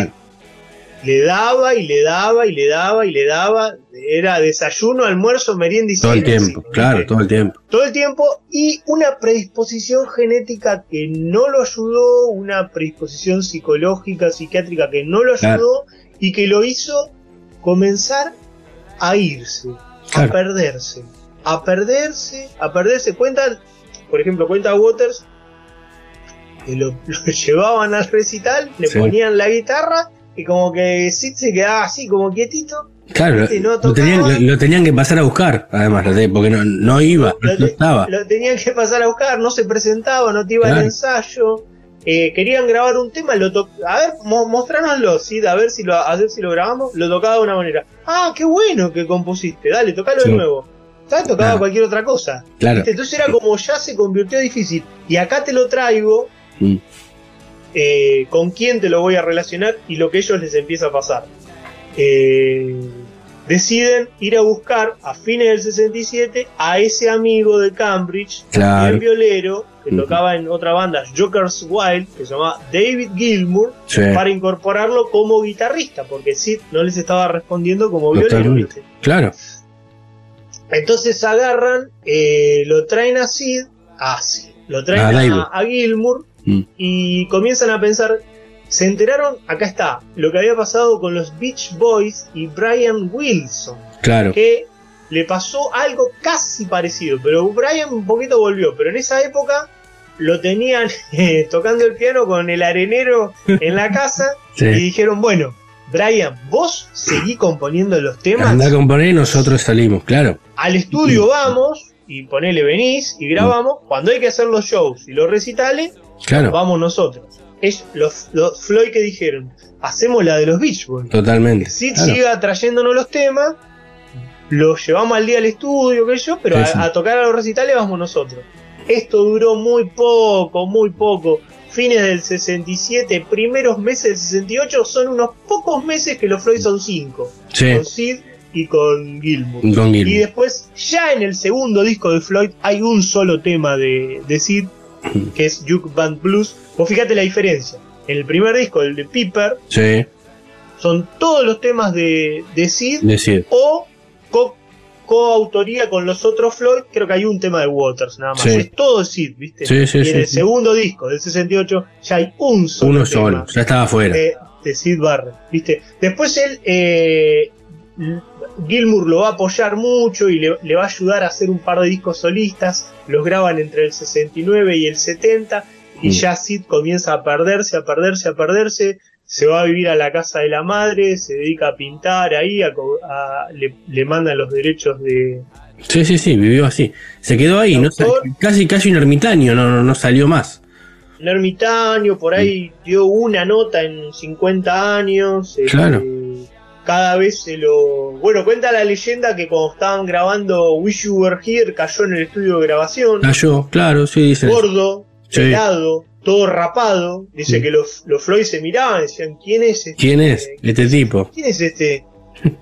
Le daba y le daba y le daba y le daba. Era desayuno, almuerzo, merienda y Todo el tiempo. Claro, todo el tiempo. Todo el tiempo y una predisposición genética que no lo ayudó, una predisposición psicológica, psiquiátrica que no lo Claro. ayudó y que lo hizo comenzar a irse, a perderse, a perderse, a perderse. Cuentan, por ejemplo, cuenta Waters que lo, lo llevaban al recital, le Sí. ponían la guitarra y como que Sid se quedaba así, como quietito. Claro, no lo, tenían, tocaba. lo- lo tenían que pasar a buscar, además, porque no, no iba, no, lo, no te- estaba. lo tenían que pasar a buscar, no se presentaba, no te iba Claro. al ensayo. Eh, querían grabar un tema, lo to- a ver, mo- mostranoslo, ¿sí? a ver si lo a ver si lo grabamos, lo tocaba de una manera. Ah, qué bueno que compusiste, dale, tocalo Sí. de nuevo. ¿Sabes? Tocaba Claro. cualquier otra cosa. Claro. Entonces era como ya se convirtió difícil. Y acá te lo traigo, Mm. Eh, con quién te lo voy a relacionar y lo que a ellos les empieza a pasar. Eh, deciden ir a buscar a fines del 67 a ese amigo de Cambridge, Claro. bien violero, que tocaba en otra banda, Jokers Wild, que se llamaba David Gilmour, Sí. para incorporarlo como guitarrista, porque Sid no les estaba respondiendo como violero. Claro. Entonces agarran, eh, lo traen a Sid, a Sid, lo traen A a Gilmour Mm. y comienzan a pensar, se enteraron, acá está, lo que había pasado con los Beach Boys y Brian Wilson, Claro. que le pasó algo casi parecido, pero Brian un poquito volvió, pero en esa época lo tenían eh, tocando el piano con el arenero en la casa y dijeron, bueno, Brian, vos seguí componiendo los temas Anda a componer y nosotros salimos, claro. al estudio vamos y ponele venís y grabamos. Cuando hay que hacer los shows y los recitales, Claro. vamos nosotros. Es los, los Floyd que dijeron, hacemos la de los Beach Boys. Totalmente. Sid Claro. siga trayéndonos los temas, los llevamos al día al estudio, sé yo, pero Sí, a, sí. a tocar a los recitales vamos nosotros. Esto duró muy poco, muy poco. Fines del 67, primeros meses del 68, son unos pocos meses que los Floyd son cinco. Sí. Con Sid y con Gilmour. Con Y después, ya en el segundo disco de Floyd, hay un solo tema de, de Sid, que es Juke Band Blues. Vos fíjate la diferencia. En el primer disco, el de Piper, Sí. son todos los temas de, de Sid o co- coautoría con los otros Floyd. Creo que hay un tema de Waters nada más. Sí. Es todo Sid, ¿viste? Sí, sí, y en el segundo disco del 68 ya hay un solo Uno tema solo. Ya estaba afuera. de, de Sid Barrett, ¿viste? Después él, eh, Gilmour lo va a apoyar mucho y le, le va a ayudar a hacer un par de discos solistas. Los graban entre el 69 y el 70 y Mm. ya Sid comienza a perderse, a perderse, a perderse. Se va a vivir a la casa de la madre, se dedica a pintar ahí, a le, le mandan los derechos de, Sí, sí, sí, vivió así. Se quedó ahí, no casi casi un ermitaño, no, no, no salió más. un ermitaño, por ahí dio una nota en 50 años. este, Claro. Cada vez se lo... Bueno, cuenta la leyenda que cuando estaban grabando Wish You Were Here cayó en el estudio de grabación, Cayó, claro, sí, dice. gordo, Sí. pelado, todo rapado. Dice Sí. que los, los Floyd se miraban y decían, ¿quién es este? ¿Quién es este tipo? ¿Quién es este?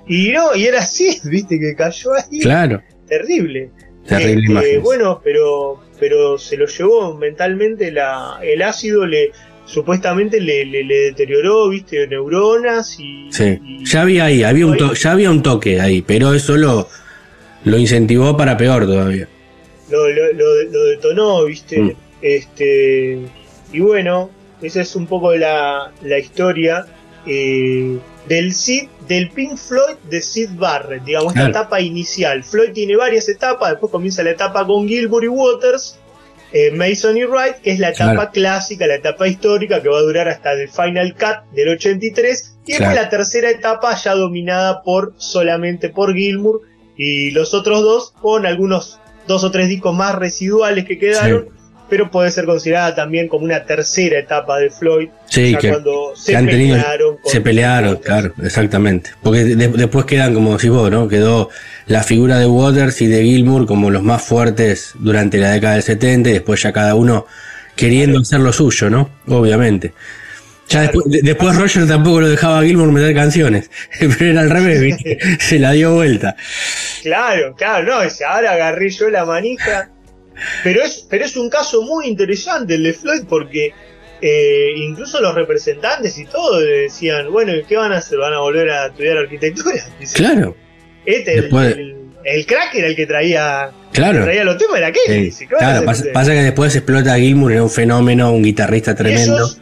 Y no, y era así, viste, que cayó ahí. Claro, Terrible. terrible Este, bueno, pero, pero se lo llevó mentalmente la, el ácido le supuestamente le, le, le deterioró, viste, neuronas y, Sí, y- ya había ahí, había un to- ya había un toque ahí, pero eso lo, lo incentivó para peor todavía. lo, lo, lo- lo detonó, viste. Mm. Este y bueno, esa es un poco la, la historia eh, del Sid, del Pink Floyd de Sid Barrett, digamos, esta Claro. etapa inicial. Floyd tiene varias etapas, después comienza la etapa con Gilmour y Waters, eh, Mason y Wright, que es la etapa Claro. clásica, la etapa histórica que va a durar hasta el Final Cut del 83, y Claro. la tercera etapa ya dominada por solamente por Gilmour y los otros dos con algunos dos o tres discos más residuales que quedaron, pero puede ser considerada también como una tercera etapa de Floyd, Sí, ya que, cuando se han pelearon. se pelearon, claro, exactamente. Porque de- después quedan, como decís vos, ¿no? Quedó la figura de Waters y de Gilmour como los más fuertes durante la década del 70 y después ya cada uno queriendo hacer lo suyo, ¿no? Obviamente. Ya después, de- después Roger tampoco lo dejaba a Gilmour meter canciones, pero era al revés, ¿viste? se la dio vuelta. Claro, claro, no, ahora agarré yo la manija. Pero es, pero es un caso muy interesante el de Floyd porque eh, incluso los representantes y todo le decían, bueno, ¿y qué van a hacer? ¿Van a volver a estudiar arquitectura? Dice, Claro, Este, el, Después- el, el crack era el que traía, que claro. traía los temas, era aquel. Sí, dice, ¿qué van a claro, pasa, que después explota Gilmour, era un fenómeno, un guitarrista tremendo. Ellos,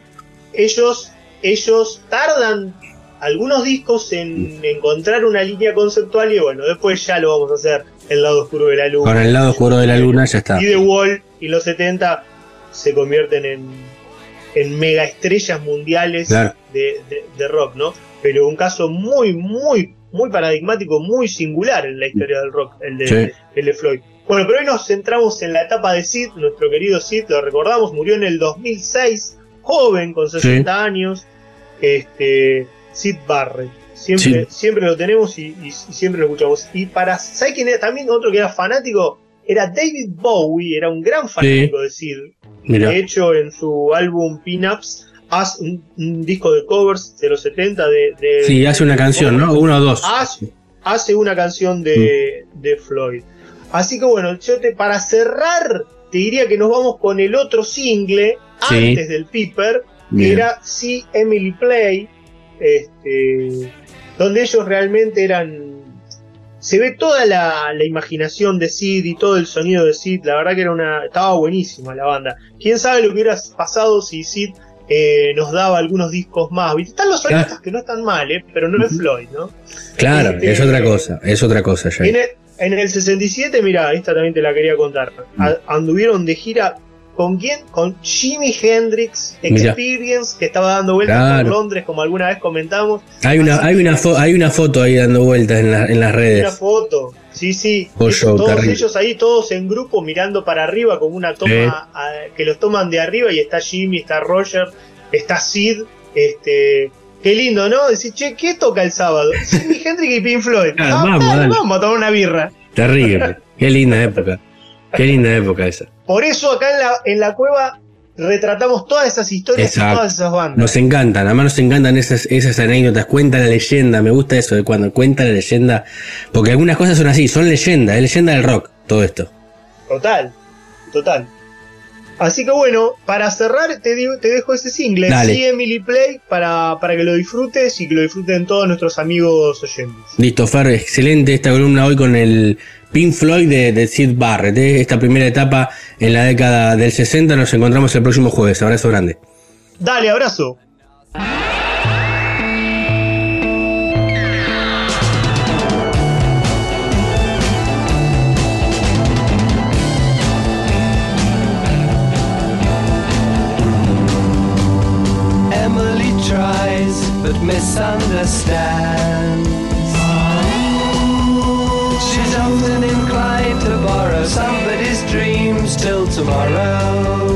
ellos, ellos tardan algunos discos en Mm. encontrar una línea conceptual y bueno, después ya lo vamos a hacer el lado oscuro de la luna. Con el lado oscuro de la luna ya está. Y The Wall y los 70 se convierten en, en mega estrellas mundiales Claro. de, de- de rock, ¿no? Pero un caso muy, muy, muy paradigmático, muy singular en la historia del rock, el de, Sí. el de Floyd. Bueno, pero hoy nos centramos en la etapa de Sid, nuestro querido Sid, lo recordamos, murió en el 2006, joven, con 60 años, este, Sid Barrett. Siempre, siempre lo tenemos y, y- y siempre lo escuchamos. Y para, ¿sabes quién era? También otro que era fanático, era David Bowie, era un gran fanático de Sid. De hecho, en su álbum Pin-Ups, hace un, un disco de covers de los 70 de... de- sí, hace una canción, ¿no? Una o dos. hace, hace una canción de, de Floyd. Así que bueno, yo te, para cerrar, te diría que nos vamos con el otro single Sí. antes del Piper, que Bien. era See Emily Play, este, donde ellos realmente eran. Se ve toda la, la imaginación de Sid y todo el sonido de Sid. La verdad que era una. Estaba buenísima la banda. Quién sabe lo que hubiera pasado si Sid eh, nos daba algunos discos más. ¿viste? Están los solistas Claro. que no están mal, ¿eh? pero no es Floyd, ¿no? Claro, este- es otra cosa, es otra cosa ya. En el, en el 67, mira, esta también te la quería contar. Mm. A- anduvieron de gira. ¿Con quién? Con Jimi Hendrix Mira. Experience, que estaba dando vueltas Claro. por Londres, como alguna vez comentamos. Hay una, hay una, hay una foto ahí dando vueltas en, la- en las Una redes. foto. Sí, sí. Oh, show, todos terrible. ellos ahí, todos en grupo, mirando para arriba, con una toma a- que los toman de arriba. Y está Jimmy, está Roger, está Sid. Este. Qué lindo, ¿no? Decir, che, ¿qué toca el sábado? Jimi Hendrix y Pink Floyd. Claro, Ah, vamos, dale, dale. vamos a tomar una birra. Terrible. Qué linda época. Qué linda época esa. Por eso acá en la, en la cueva retratamos todas esas historias Exacto. y todas esas bandas. Nos encantan, además nos encantan esas, esas anécdotas, cuenta la leyenda, me gusta eso de cuando cuenta la leyenda, porque algunas cosas son así, son leyenda, es leyenda del rock, todo esto. Total, total. Así que bueno, para cerrar te, digo- te dejo ese single, Dale. sí Emily Play, para, para que lo disfrutes y que lo disfruten todos nuestros amigos oyentes. Listo, Fer, excelente esta columna hoy con el Pink Floyd de, de Sid Barrett, ¿eh? esta primera etapa en la década del 60, nos encontramos el próximo jueves, abrazo grande. Dale, abrazo. Emily till tomorrow.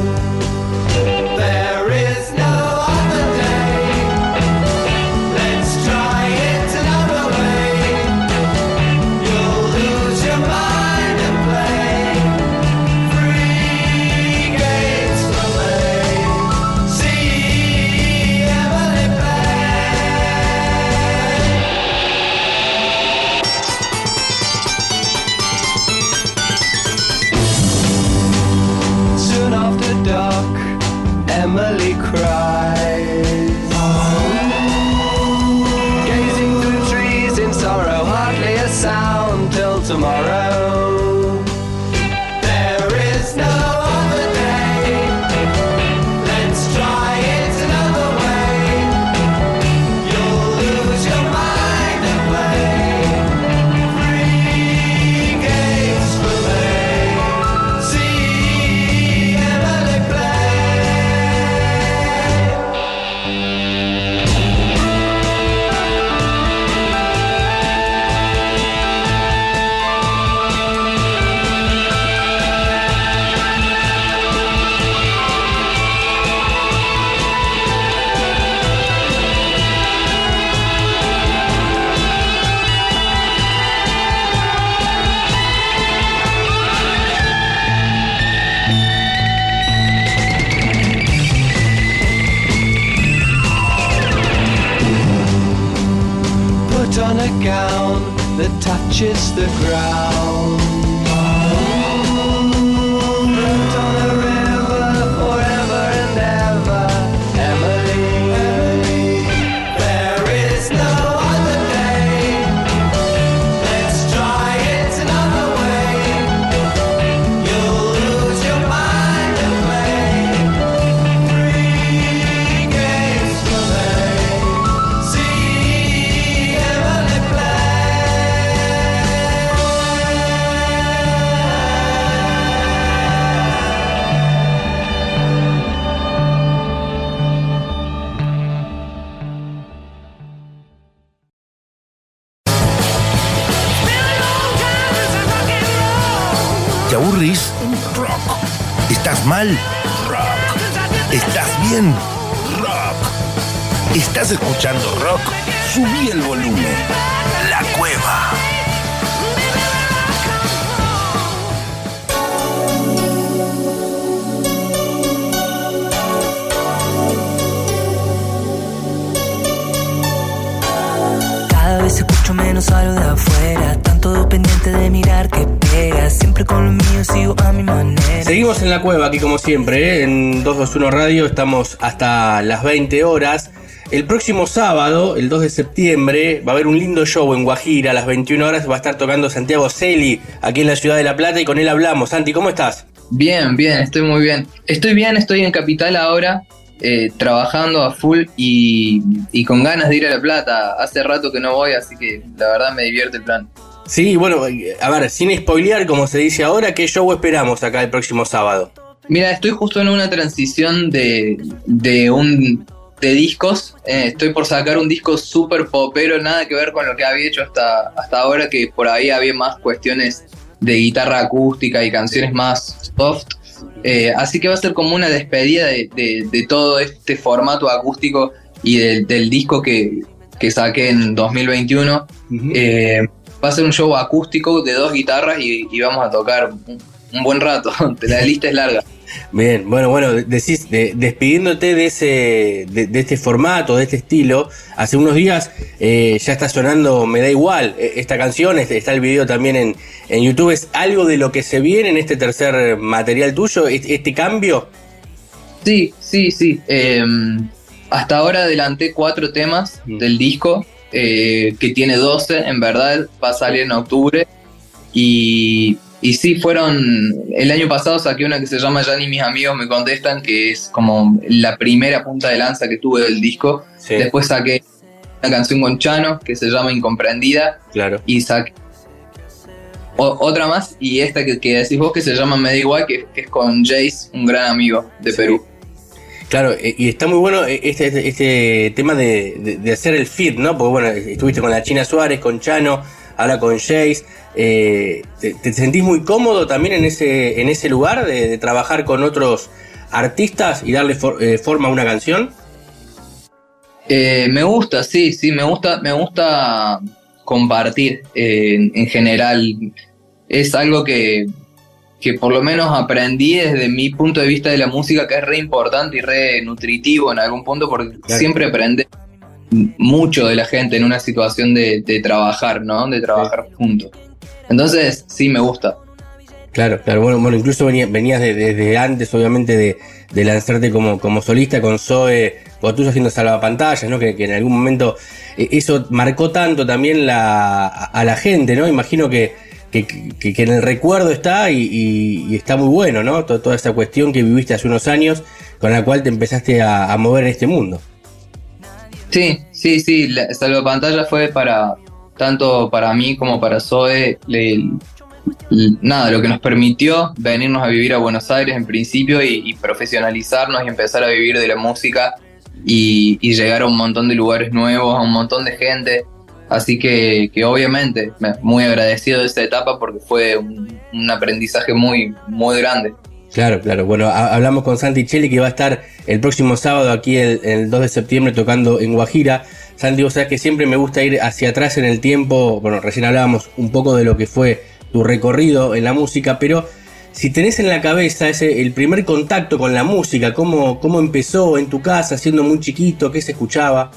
Siempre, ¿eh? en 221 Radio estamos hasta las 20 horas. El próximo sábado, el 2 de septiembre, va a haber un lindo show en Guajira a las 21 horas. Va a estar tocando Santiago Celi aquí en la ciudad de La Plata y con él hablamos. Santi, ¿cómo estás? Bien, bien, estoy muy bien. Estoy bien, estoy en Capital ahora, eh, trabajando a full y, y con ganas de ir a La Plata. Hace rato que no voy, así que la verdad me divierte el plan. Sí, bueno, a ver, sin spoilear, como se dice ahora, ¿qué show esperamos acá el próximo sábado? Mira, estoy justo en una transición de, de un de discos. Eh, estoy por sacar un disco súper popero, nada que ver con lo que había hecho hasta, hasta ahora, que por ahí había más cuestiones de guitarra acústica y canciones más soft. Eh, así que va a ser como una despedida de, de- de todo este formato acústico y del- del disco que, que saqué en 2021. Eh, va a ser un show acústico de dos guitarras y, y vamos a tocar un, un buen rato. La lista es larga. Bien, bueno, bueno, decís, de- despidiéndote de ese, de, de este formato, de este estilo, hace unos días eh, ya está sonando Me da igual eh, esta canción, este- está el video también en, en YouTube, ¿es algo de lo que se viene en este tercer material tuyo, este, este cambio? Sí, sí, sí. Eh, hasta ahora adelanté cuatro temas Mm. del disco, eh, que tiene 12, en verdad va a salir en octubre. Y, y sí, fueron. El año pasado saqué una que se llama Ya ni mis amigos me contestan, que es como la primera punta de lanza que tuve del disco. Sí, Después saqué una canción con Chano que se llama Incomprendida. claro. y saqué o- otra más y esta que, que decís vos que se llama Me da igual, que, que es con Jace, un gran amigo de Sí. Perú. Claro, eh, y está muy bueno eh, este, este, este tema de, de- de hacer el fit, ¿no? Porque bueno, estuviste con la China Suárez, con Chano, ahora con Jace. eh, te, te sentís muy cómodo también en ese, en ese lugar de, de trabajar con otros artistas y darle for- eh, forma a una canción? Eh, me gusta, sí, sí, me gusta, me gusta compartir en, en general. Es algo que, que por lo menos aprendí desde mi punto de vista de la música, que es re importante y re nutritivo en algún punto, porque Claro. siempre aprende mucho de la gente en una situación de, de trabajar, ¿no? De trabajar juntos. Entonces, sí, me gusta. Claro, claro. Bueno, bueno incluso venía- venías de- desde antes, obviamente, de, de lanzarte como, como solista con Zoe, con tú haciendo salvapantallas, ¿no? Que, que en algún momento eh, eso marcó tanto también la, a, la gente, ¿no? Imagino que, que, que- que en el recuerdo está y, y- y está muy bueno, ¿no? To- Toda esa cuestión que viviste hace unos años con la cual te empezaste a, a mover en este mundo. Sí, sí, sí, la salvapantalla fue para tanto para mí como para Zoe, nada, lo que nos permitió venirnos a vivir a Buenos Aires en principio y, profesionalizarnos y empezar a vivir de la música y, llegar a un montón de lugares nuevos, a un montón de gente. Así que, que obviamente me- muy agradecido de esa etapa porque fue un, un aprendizaje muy, muy grande. Claro, claro. Bueno, ha- hablamos con Santi Cheli que va a estar el próximo sábado aquí el, el 2 de septiembre tocando en Guajira. Santi, vos sabés que siempre me gusta ir hacia atrás en el tiempo. Bueno, recién hablábamos un poco de lo que fue tu recorrido en la música, pero si tenés en la cabeza ese el primer contacto con la música, cómo, cómo empezó en tu casa, siendo muy chiquito, qué se escuchaba.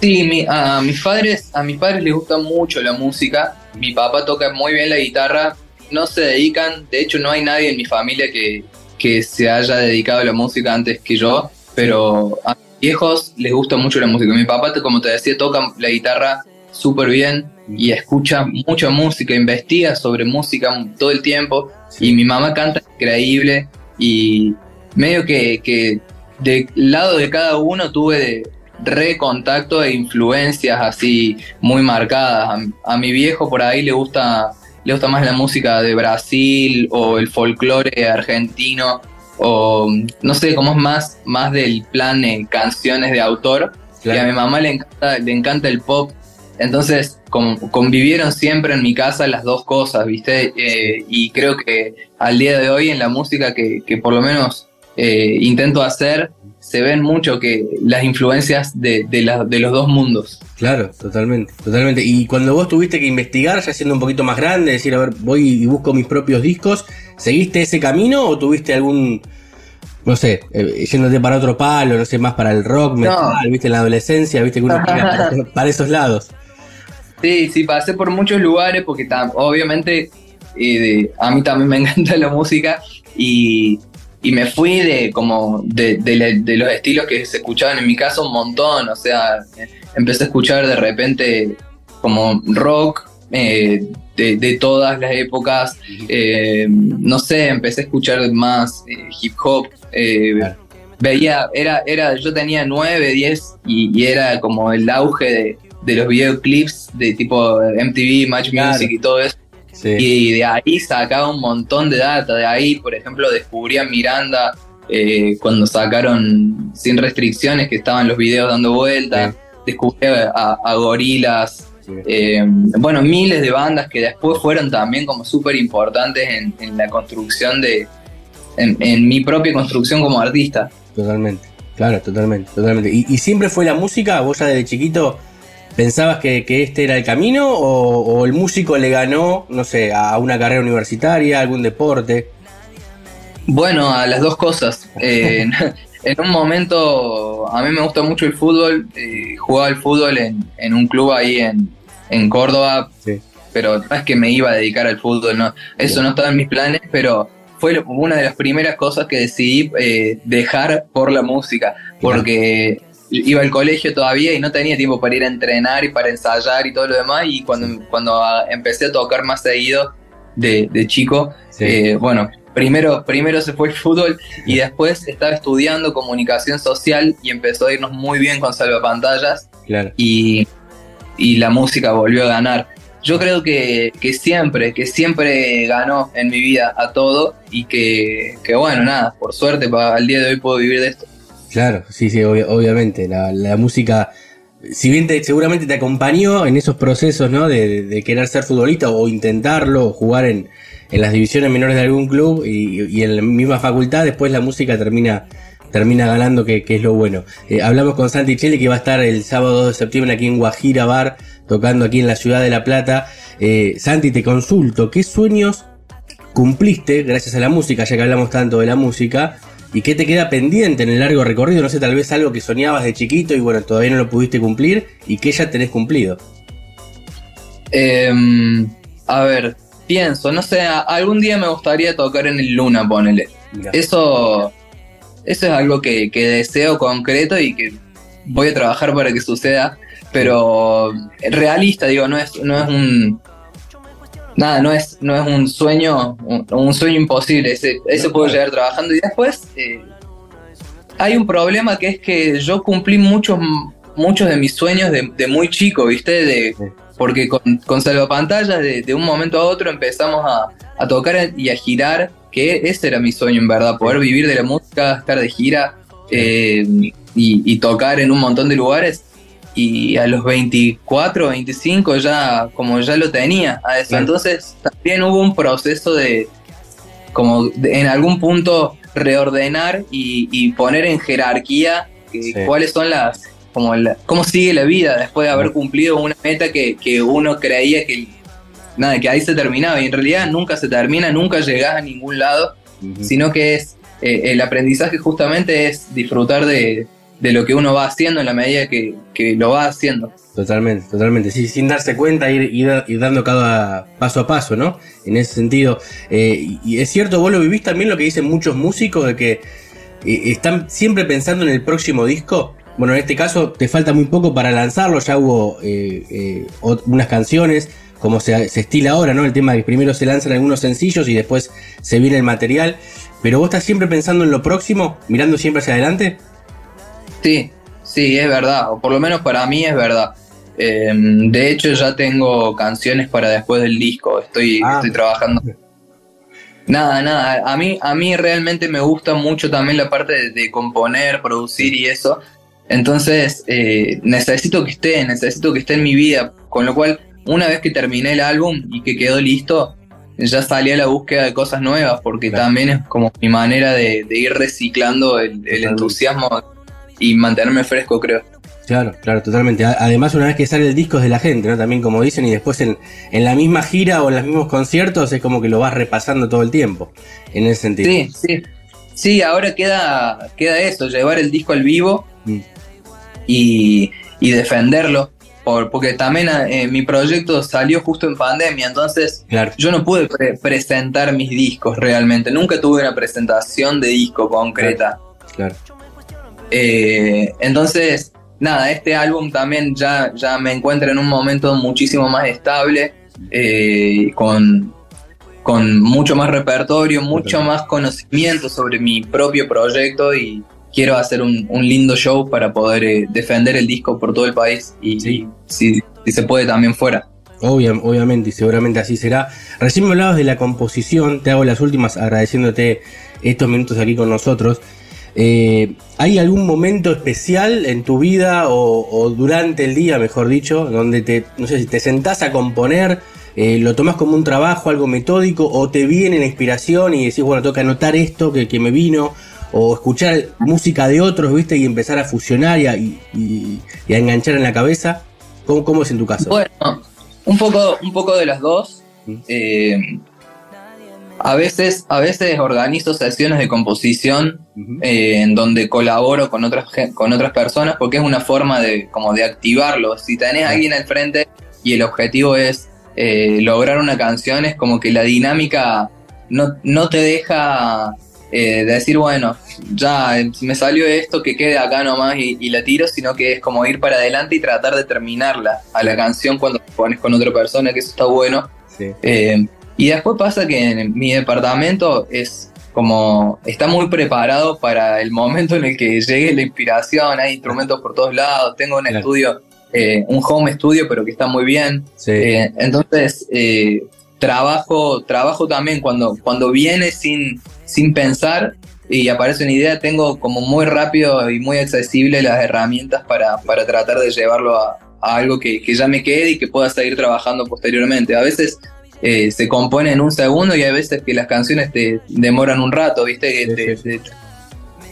Sí, mi- a mis padres, a mis padres les gusta mucho la música. Mi papá toca muy bien la guitarra. No se dedican, de hecho no hay nadie en mi familia que, que se haya dedicado a la música antes que yo, pero a mis viejos les gusta mucho la música. Mi papá, te- como te decía, toca la guitarra súper bien y escucha mucha música, investiga sobre música todo el tiempo y mi mamá canta increíble y medio que, que del lado de cada uno tuve de recontacto e influencias así muy marcadas. A, a mi viejo por ahí le gusta, le gusta más la música de Brasil o el folclore argentino o no sé, como es más, más del plan canciones de autor. Claro. Y a mi mamá le encanta, le encanta el pop. Entonces convivieron siempre en mi casa las dos cosas, ¿viste? Eh, y creo que al día de hoy en la música que, que por lo menos eh, intento hacer, se ven mucho que las influencias de, de, la- de los dos mundos. Claro, totalmente, totalmente. Y cuando vos tuviste que investigar, ya siendo un poquito más grande, decir, a ver, voy y busco mis propios discos, ¿seguiste ese camino o tuviste algún, no sé, eh, yéndote para otro palo, no sé, más para el rock, metal, viste, en la adolescencia, viste que uno para, para esos lados? Sí, sí, pasé por muchos lugares porque tam- obviamente eh, de- a mí también me encanta la música y, y me fui de como de, de los estilos que se escuchaban en mi casa un montón, o sea, empecé a escuchar de repente como rock eh, de, de todas las épocas, eh, no sé, empecé a escuchar más eh, hip hop. Claro. Veía, era, era, yo tenía 9, 10 y, y era como el auge de, de los videoclips de tipo MTV, Match Claro. Music y todo eso. Sí. Y de ahí sacaba un montón de data. De ahí, por ejemplo, descubrí a Miranda eh, cuando sacaron Sin Restricciones, que estaban los videos dando vueltas. Descubrí a, a Gorilas. Sí. Eh, bueno, miles de bandas que después fueron también como súper importantes en, en la construcción de. En, en mi propia construcción como artista. Totalmente, claro, totalmente, totalmente. ¿Y, y siempre fue la música? ¿Vos ya desde chiquito pensabas que, que este era el camino? O, o el músico le ganó, no sé, a una carrera universitaria, algún deporte? Bueno, a las dos cosas. Eh, en, un momento, a mí me gusta mucho el fútbol. eh, jugaba al fútbol en, en un club ahí en, en Córdoba, Sí. pero no es que me iba a dedicar al fútbol, no. Eso no estaba en mis planes, pero fue una de las primeras cosas que decidí eh, dejar por la música, porque iba al colegio todavía y no tenía tiempo para ir a entrenar y para ensayar y todo lo demás, y cuando, cuando ah, empecé a tocar más seguido de, de chico, Sí. eh, bueno, primero, primero se fue el fútbol y después estaba estudiando comunicación social y empezó a irnos muy bien con salvapantallas Claro. y, y la música volvió a ganar. Yo creo que, que siempre, que siempre ganó en mi vida a todo y que, que bueno, nada, por suerte pa- al día de hoy puedo vivir de esto. Claro, sí, sí, obvia- obviamente. La, la música, si bien te, seguramente te acompañó en esos procesos, ¿no? De querer ser futbolista o intentarlo, o jugar en, en las divisiones menores de algún club y, y en la misma facultad, después la música termina termina ganando, que, que es lo bueno. Eh, hablamos con Santi Cheli, que va a estar el sábado 2 de septiembre aquí en Guajira Bar, tocando aquí en la ciudad de La Plata. Eh, Santi, te consulto, ¿qué sueños cumpliste gracias a la música, ya que hablamos tanto de la música? ¿Y qué te queda pendiente en el largo recorrido? No sé, tal vez algo que soñabas de chiquito y bueno, todavía no lo pudiste cumplir y que ya tenés cumplido. Em, a ver, pienso, no sé, algún día me gustaría tocar en el Luna, ponele. Mirá. Eso, eso es algo que, que deseo concreto y que voy a trabajar para que suceda, pero realista, digo, no es, no es un nada, no es, no es un sueño, un, un sueño imposible, ese, eso puedo llegar trabajando. Y después eh, hay un problema que es que yo cumplí muchos muchos de mis sueños de, de muy chico, ¿viste? De, porque con, con salvapantallas de, de un momento a otro empezamos a, a tocar y a girar, que ese era mi sueño en verdad, poder vivir de la música, estar de gira eh, y, y tocar en un montón de lugares. Y a los 24, 25 ya como ya lo tenía a eso. Claro. Entonces también hubo un proceso de como de- en algún punto reordenar y, y poner en jerarquía eh, Sí. cuáles son las como la- cómo sigue la vida después de haber cumplido una meta que, que uno creía que nada que ahí se terminaba y en realidad nunca se termina nunca llegás a ningún lado sino que es eh, el aprendizaje justamente es disfrutar de, de lo que uno va haciendo en la medida que, que lo va haciendo. Totalmente, totalmente. Sí, sin darse cuenta, ir, ir, dando cada paso a paso, ¿no? En ese sentido. Eh, y- es cierto, vos lo vivís también lo que dicen muchos músicos de que eh, están siempre pensando en el próximo disco. Bueno, en este caso te falta muy poco para lanzarlo, ya hubo eh, unas canciones, como se, se estila ahora, ¿no? El tema de que primero se lanzan algunos sencillos y después se viene el material. Pero vos estás siempre pensando en lo próximo, mirando siempre hacia adelante. Sí, sí, es verdad, o por lo menos para mí es verdad. Eh, de hecho, ya tengo canciones para después del disco, estoy, Ah. estoy trabajando. Nada, nada, a mí, a mí realmente me gusta mucho también la parte de, de componer, producir y eso. Entonces, eh, necesito que esté, necesito que esté en mi vida. Con lo cual, una vez que terminé el álbum y que quedó listo, ya salí a la búsqueda de cosas nuevas, porque Claro. también es como mi manera de, de ir reciclando el, entusiasmo y mantenerme fresco, creo. Claro, claro, totalmente. Además, una vez que sale el disco es de la gente, ¿no? También como dicen, y después en, en la misma gira o en los mismos conciertos es como que lo vas repasando todo el tiempo, en ese sentido. Sí, sí. Sí, ahora queda, queda eso, llevar el disco al vivo Mm. y, y defenderlo. Por, porque también eh, mi proyecto salió justo en pandemia, entonces Claro, yo no pude pre- presentar mis discos realmente. Nunca tuve una presentación de disco concreta. claro. Eh, entonces, nada, este álbum también ya, ya me encuentra en un momento muchísimo más estable, eh, con, con mucho más repertorio, mucho más conocimiento sobre mi propio proyecto y quiero hacer un, un lindo show para poder eh, defender el disco por todo el país y, Sí. y si, si se puede también fuera. Obvia- obviamente, y seguramente así será. Recién me hablabas de la composición, te hago las últimas agradeciéndote estos minutos aquí con nosotros. Eh, ¿Hay algún momento especial en tu vida o, o durante el día, mejor dicho, donde te, no sé si te sentás a componer, eh, lo tomás como un trabajo, algo metódico, o te viene la inspiración y decís, bueno, toca anotar esto que, que me vino, o escuchar música de otros, viste, y empezar a fusionar y a, y- y- y a enganchar en la cabeza? ¿Cómo, cómo es en tu caso? Bueno, un poco, un poco de las dos. Mm. Eh, a veces, a veces organizo sesiones de composición eh, en donde colaboro con otras con otras personas porque es una forma de como de activarlo. Si tenés a alguien al frente y el objetivo es eh, lograr una canción, es como que la dinámica no, no te deja eh, decir, bueno, ya eh, me salió esto, que quede acá nomás y, y la tiro, sino que es como ir para adelante y tratar de terminarla a la canción cuando te pones con otra persona, que eso está bueno. Sí. Eh, y después pasa que en mi departamento es como está muy preparado para el momento en el que llegue la inspiración, hay instrumentos por todos lados, tengo un Claro. estudio, eh, un home studio, pero que está muy bien. Sí. Eh, entonces, eh, trabajo, trabajo también cuando, cuando viene sin, sin pensar y aparece una idea, tengo como muy rápido y muy accesible las herramientas para, para tratar de llevarlo a, a algo que, que ya me quede y que pueda seguir trabajando posteriormente. A veces eh, se compone en un segundo y hay veces que las canciones te demoran un rato, ¿viste? De, sí, de-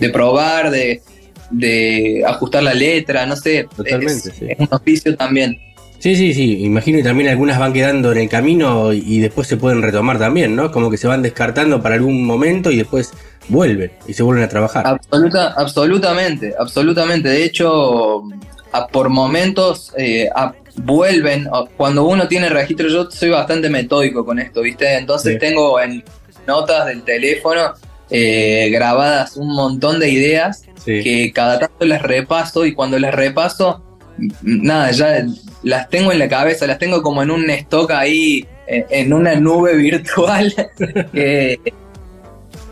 de probar, de, de ajustar la letra, no sé. Totalmente, es, sí. es un oficio también. Sí, sí, sí. Imagino que también algunas van quedando en el camino y- y después se pueden retomar también, ¿no? Como que se van descartando para algún momento y después vuelven y se vuelven a trabajar. Absoluta, absolutamente, absolutamente. De hecho, a- por momentos eh, a- vuelven. Cuando uno tiene registro, yo soy bastante metódico con esto, ¿viste? Entonces Sí. tengo en notas del teléfono eh, grabadas un montón de ideas Sí. que cada tanto las repaso y cuando las repaso, nada, ya las tengo en la cabeza, las tengo como en un stock ahí, eh, en una nube virtual, que,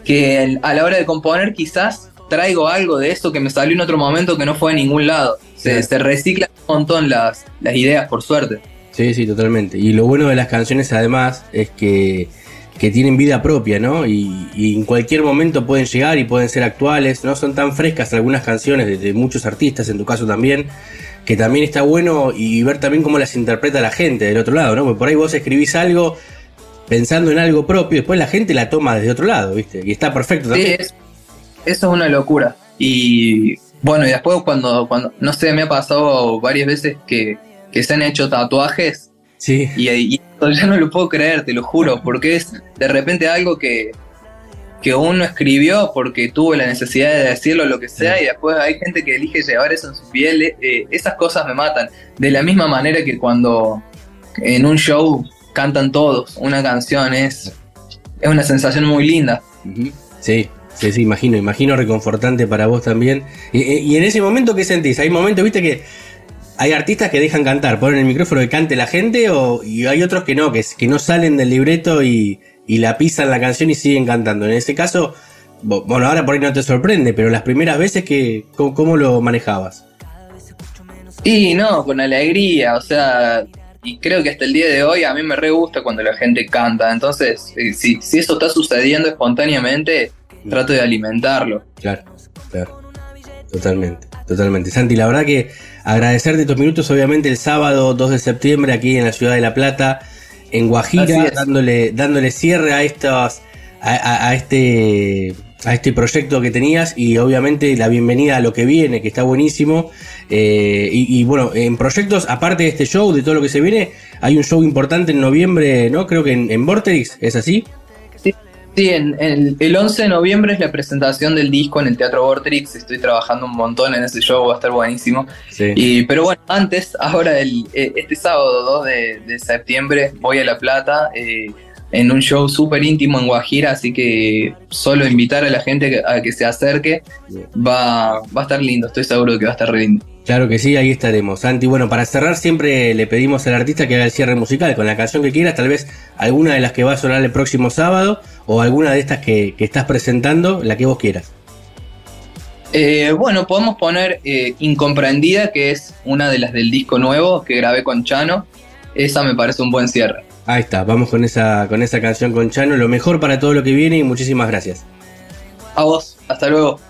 que a la hora de componer quizás traigo algo de eso que me salió en otro momento que no fue a ningún lado. Se, se reciclan un montón las, las ideas, por suerte. Sí, sí, totalmente. Y lo bueno de las canciones además es que, que tienen vida propia, ¿no? Y, y en cualquier momento pueden llegar y pueden ser actuales, ¿no? Son tan frescas algunas canciones de, de muchos artistas, en tu caso también, que también está bueno y ver también cómo las interpreta la gente del otro lado, ¿no? Porque por ahí vos escribís algo pensando en algo propio, y después la gente la toma desde otro lado, ¿viste? Y está perfecto Sí, también. es- eso es una locura. Y bueno, y después cuando, cuando, no sé, me ha pasado varias veces que, que se han hecho tatuajes Sí, y, y ya no lo puedo creer, te lo juro, porque es de repente algo que, que uno escribió porque tuvo la necesidad de decirlo, lo que sea, y después hay gente que elige llevar eso en su piel. eh, esas cosas me matan. De la misma manera que cuando en un show cantan todos una canción, es, es una sensación muy linda. Sí, sí, sí, imagino, imagino reconfortante para vos también. Y, en ese momento, ¿qué sentís? Hay momentos, viste, que hay artistas que dejan cantar, ponen el micrófono que cante la gente, o, y hay otros que no, que, que no salen del libreto y, y la pisan la canción y siguen cantando. En ese caso, bueno, ahora por ahí no te sorprende, pero las primeras veces que, ¿cómo, cómo lo manejabas? Y no, con alegría, o sea, y creo que hasta el día de hoy a mí me re gusta cuando la gente canta. Entonces, eh, si, si eso está sucediendo espontáneamente, trato de alimentarlo. Claro, claro. Totalmente, totalmente. Santi, la verdad que agradecerte estos minutos, obviamente el sábado 2 de septiembre aquí en la ciudad de La Plata, en Guajira, dándole, dándole cierre a estas, a, a- a este a este proyecto que tenías y obviamente la bienvenida a lo que viene, que está buenísimo. Eh, y, y bueno, en proyectos, aparte de este show, de todo lo que se viene, hay un show importante en noviembre, ¿no? Creo que en, en Vortex, ¿es así? Sí, en, en- el 11 de noviembre es la presentación del disco en el Teatro Vortrix. Estoy trabajando un montón en ese show, va a estar buenísimo. Sí. Y, pero bueno, antes, ahora el, eh, este sábado 2 de, de septiembre voy a La Plata eh, en un show súper íntimo en Guajira, así que solo invitar a la gente a que se acerque va, va a estar lindo, estoy seguro que va a estar re lindo. Claro que sí, ahí estaremos. Santi, bueno, para cerrar siempre le pedimos al artista que haga el cierre musical con la canción que quieras, tal vez alguna de las que va a sonar el próximo sábado o alguna de estas que, que estás presentando, la que vos quieras. Eh, bueno, podemos poner eh, Incomprendida, que es una de las del disco nuevo que grabé con Chano. Esa me parece un buen cierre. Ahí está, vamos con esa, con esa canción con Chano, lo mejor para todo lo que viene y muchísimas gracias. A vos, hasta luego.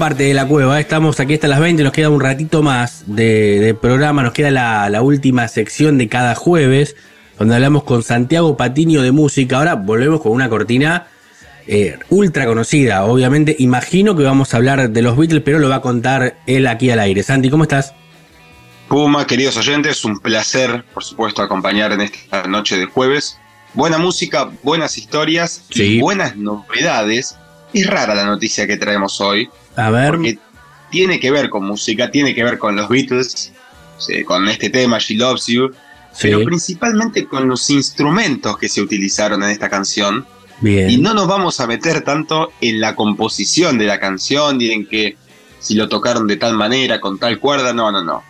Parte de la cueva, estamos aquí hasta las 20, nos queda un ratito más de, de programa, nos queda la, la última sección de cada jueves, donde hablamos con Santiago Patiño de música. Ahora volvemos con una cortina eh, ultra conocida, obviamente. Imagino que vamos a hablar de los Beatles, pero lo va a contar él aquí al aire. Santi, ¿cómo estás? Puma, queridos oyentes, un placer, por supuesto, acompañar en esta noche de jueves. Buena música, buenas historias Sí. y buenas novedades. Es rara la noticia que traemos hoy, A ver, porque tiene que ver con música, tiene que ver con los Beatles, sí, con este tema, She Loves You, sí, pero principalmente con los instrumentos que se utilizaron en esta canción. bien. Y no nos vamos a meter tanto en la composición de la canción, ni en que si lo tocaron de tal manera, con tal cuerda, no, no, no.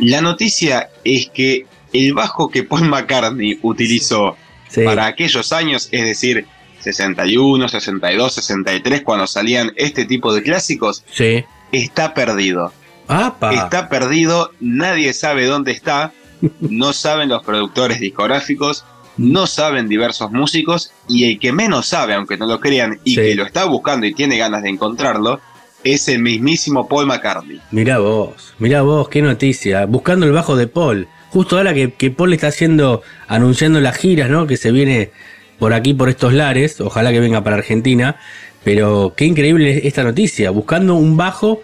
La noticia es que el bajo que Paul McCartney utilizó Sí. para aquellos años, es decir, 61, 62, 63, cuando salían este tipo de clásicos, Sí. está perdido. ¡Apa! Está perdido, nadie sabe dónde está, no saben los productores discográficos, no saben diversos músicos y el que menos sabe, aunque no lo crean, y Sí. que lo está buscando y tiene ganas de encontrarlo, es el mismísimo Paul McCartney. Mirá vos, mirá vos, qué noticia. Buscando el bajo de Paul. Justo ahora que, que Paul está haciendo, anunciando las giras, ¿no? Que se viene por aquí, por estos lares. Ojalá que venga para Argentina. Pero qué increíble esta noticia. Buscando un bajo,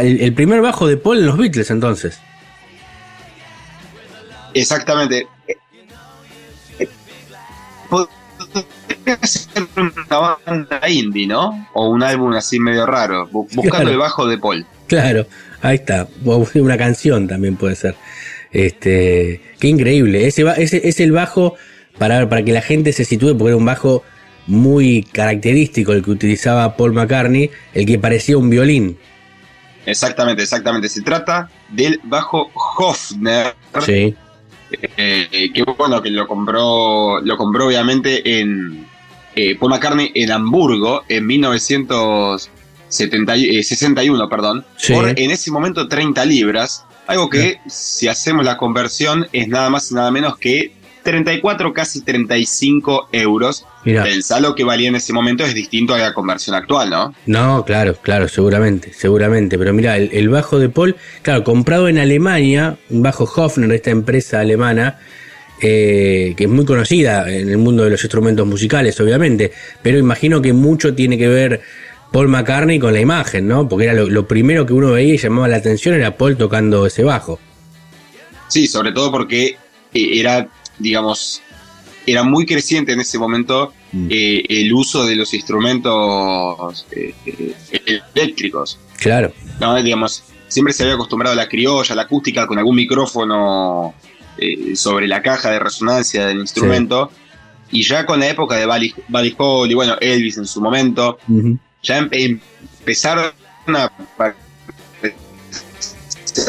el, el primer bajo de Paul en los Beatles entonces. Exactamente. Podría ser una banda indie, ¿no? O un álbum así medio raro, bu- buscando Claro. el bajo de Paul. Claro, ahí está. Una canción también puede ser. Este, qué increíble. Ese, ese es el bajo para, para que la gente se sitúe, porque era un bajo muy característico el que utilizaba Paul McCartney, el que parecía un violín. Exactamente, exactamente. Se trata del bajo Hofner, Sí, eh, que bueno, que lo compró, lo compró obviamente en eh, Paul McCartney en Hamburgo en 1961, perdón, Sí. por en ese momento 30 libras, algo que si hacemos la conversión es nada más y nada menos que 34, casi 35 euros. mira. El saldo que valía en ese momento es distinto a la conversión actual, ¿no? No, claro, claro, seguramente, seguramente. Pero mira, el, el bajo de Paul, claro, comprado en Alemania, un bajo Hofner, esta empresa alemana, eh, que es muy conocida en el mundo de los instrumentos musicales, obviamente. Pero imagino que mucho tiene que ver Paul McCartney con la imagen, ¿no? Porque era lo, lo primero que uno veía y llamaba la atención era Paul tocando ese bajo. Sí, sobre todo porque eh, era, digamos, era muy creciente en ese momento Mm. eh, el uso de los instrumentos eh, eh, eléctricos. Claro, ¿no? Digamos, siempre se había acostumbrado a la criolla, a la acústica, con algún micrófono sobre la caja de resonancia del instrumento. Y ya con la época de Buddy, Buddy Holly, bueno, Elvis en su momento, ya empe- empezaron a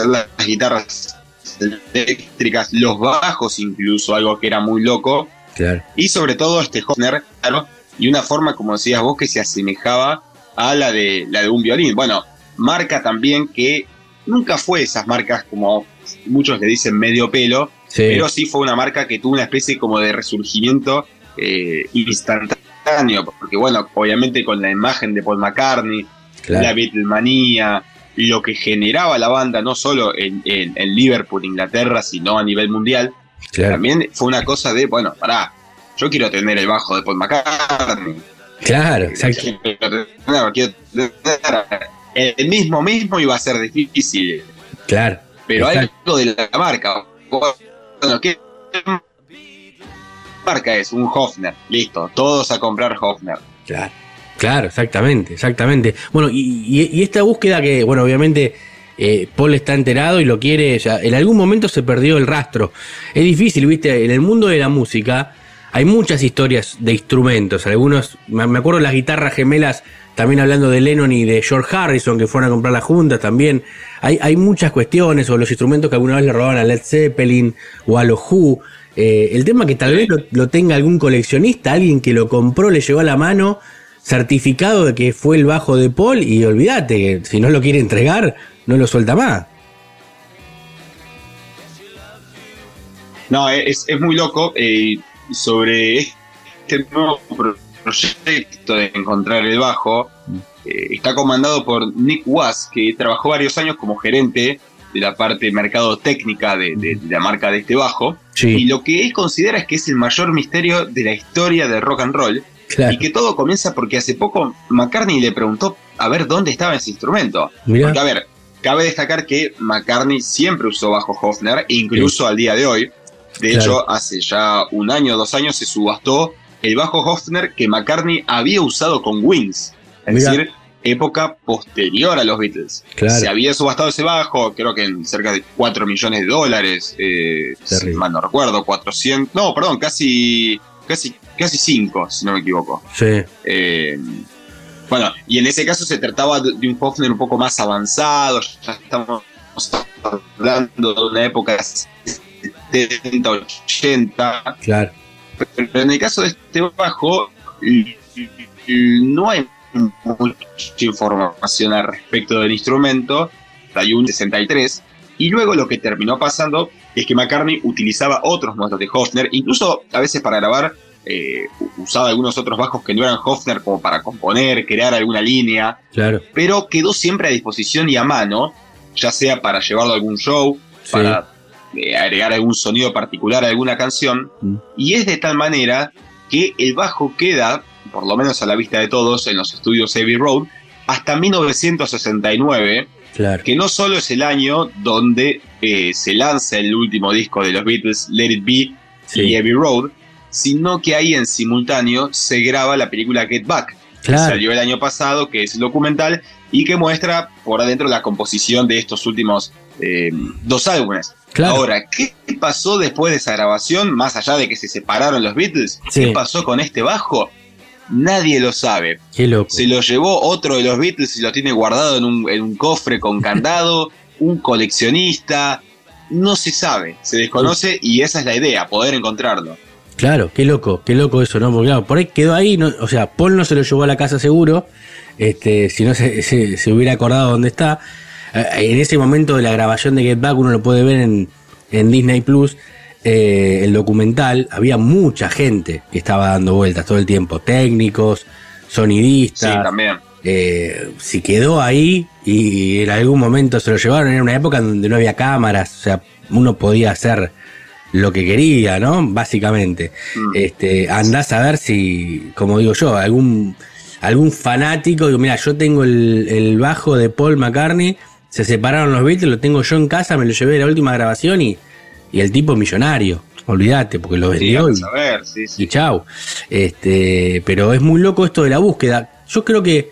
las guitarras eléctricas, los bajos incluso, algo que era muy loco, claro. y sobre todo este Hofner, claro, y una forma, como decías vos, que se asemejaba a la de, la de un violín. Bueno, marca también que nunca fue esas marcas como muchos le dicen medio pelo, Sí, pero sí fue una marca que tuvo una especie como de resurgimiento eh, instantáneo, porque bueno, obviamente con la imagen de Paul McCartney, claro. la Beatlemanía, lo que generaba la banda no solo en, en- en Liverpool, Inglaterra, sino a nivel mundial, claro. también fue una cosa de, bueno, pará, yo quiero tener el bajo de Paul McCartney. Claro, exacto. Quiero tener- quiero tener- el mismo mismo iba a ser difícil, Claro. pero Exacto. algo de la marca. Bueno, ¿qué marca es? Un Hofner. Listo, todos a comprar Hofner. Claro, claro, exactamente, exactamente. Bueno, y, y- y esta búsqueda que, bueno, obviamente eh, Paul está enterado y lo quiere, en algún momento se perdió el rastro. Es difícil, viste, en el mundo de la música hay muchas historias de instrumentos, algunos, me acuerdo las guitarras gemelas, también hablando de Lennon y de George Harrison, que fueron a comprar la junta también. Hay, hay muchas cuestiones, o los instrumentos que alguna vez le robaban a Led Zeppelin o a los Who. Eh, el tema que tal vez lo, lo tenga algún coleccionista, alguien que lo compró, le llegó a la mano certificado de que fue el bajo de Paul y olvídate, que si no lo quiere entregar, no lo suelta más. No, es, es muy loco. eh, sobre este nuevo pro- proyecto de encontrar el bajo, eh, está comandado por Nick Was, que trabajó varios años como gerente de la parte mercado técnica de, de- de la marca de este bajo. Sí. Y lo que él considera es que es el mayor misterio de la historia del rock and roll. Claro. Y que todo comienza porque hace poco McCartney le preguntó a ver dónde estaba ese instrumento. Mirá. Porque, a ver, cabe destacar que McCartney siempre usó bajo Hofner, incluso al día de hoy. De Claro. hecho, hace ya un año o dos años se subastó el bajo Hofner que McCartney había usado con Wings. Es Mirá. decir, época posterior a los Beatles. Claro. Se había subastado ese bajo, creo que en cerca de 4 millones de dólares. Eh, si mal no recuerdo, 400. No, perdón, casi, casi, casi 5, si no me equivoco. Sí, Eh, bueno, y en ese caso se trataba de, un Hofner un poco más avanzado, ya estamos hablando de una época 70, 80, claro. pero en el caso de este bajo no hay mucha información al respecto del instrumento, hay un 63, y luego lo que terminó pasando es que McCartney utilizaba otros modelos de Hofner, incluso a veces para grabar eh, usaba algunos otros bajos que no eran Hofner como para componer, crear alguna línea, Claro. pero quedó siempre a disposición y a mano, ya sea para llevarlo a algún show, Sí. para eh, agregar algún sonido particular a alguna canción, Mm. y es de tal manera que el bajo queda, por lo menos a la vista de todos, en los estudios Abbey Road, hasta 1969, Claro. que no solo es el año donde eh, se lanza el último disco de los Beatles, Let It Be y. Abbey Road, sino que ahí en simultáneo se graba la película Get Back, que salió el año pasado, que es el documental y que muestra por adentro la composición de estos últimos eh, dos álbumes. Claro. Ahora, ¿qué pasó después de esa grabación, más allá de que se separaron los Beatles? Sí. ¿Qué pasó con este bajo? Nadie lo sabe. Qué loco. Se lo llevó otro de los Beatles y lo tiene guardado en un, en un cofre con candado, un coleccionista. No se sabe, se desconoce y esa es la idea, poder encontrarlo. Claro, qué loco, qué loco eso, ¿no? Porque claro, por ahí quedó ahí, no- o sea, Paul no se lo llevó a la casa seguro, este, si no se, se- se hubiera acordado dónde está. Eh, En ese momento de la grabación de Get Back, uno lo puede ver en, en Disney Plus, eh, el documental, había mucha gente que estaba dando vueltas todo el tiempo, técnicos, Sí, sonidistas. también. Eh, si quedó ahí y en algún momento se lo llevaron, era una época donde no había cámaras, o sea, uno podía hacer lo que quería, ¿no? Básicamente. Mm. Este, andás a ver si, como digo yo, algún, algún fanático, digo, mira, yo tengo el, el bajo de Paul McCartney, se separaron los Beatles, lo tengo yo en casa, me lo llevé de la última grabación y, y el tipo millonario, olvídate, porque lo Sí, vendió y, a ver, sí, sí. y chau. Este, pero es muy loco esto de la búsqueda. Yo creo que,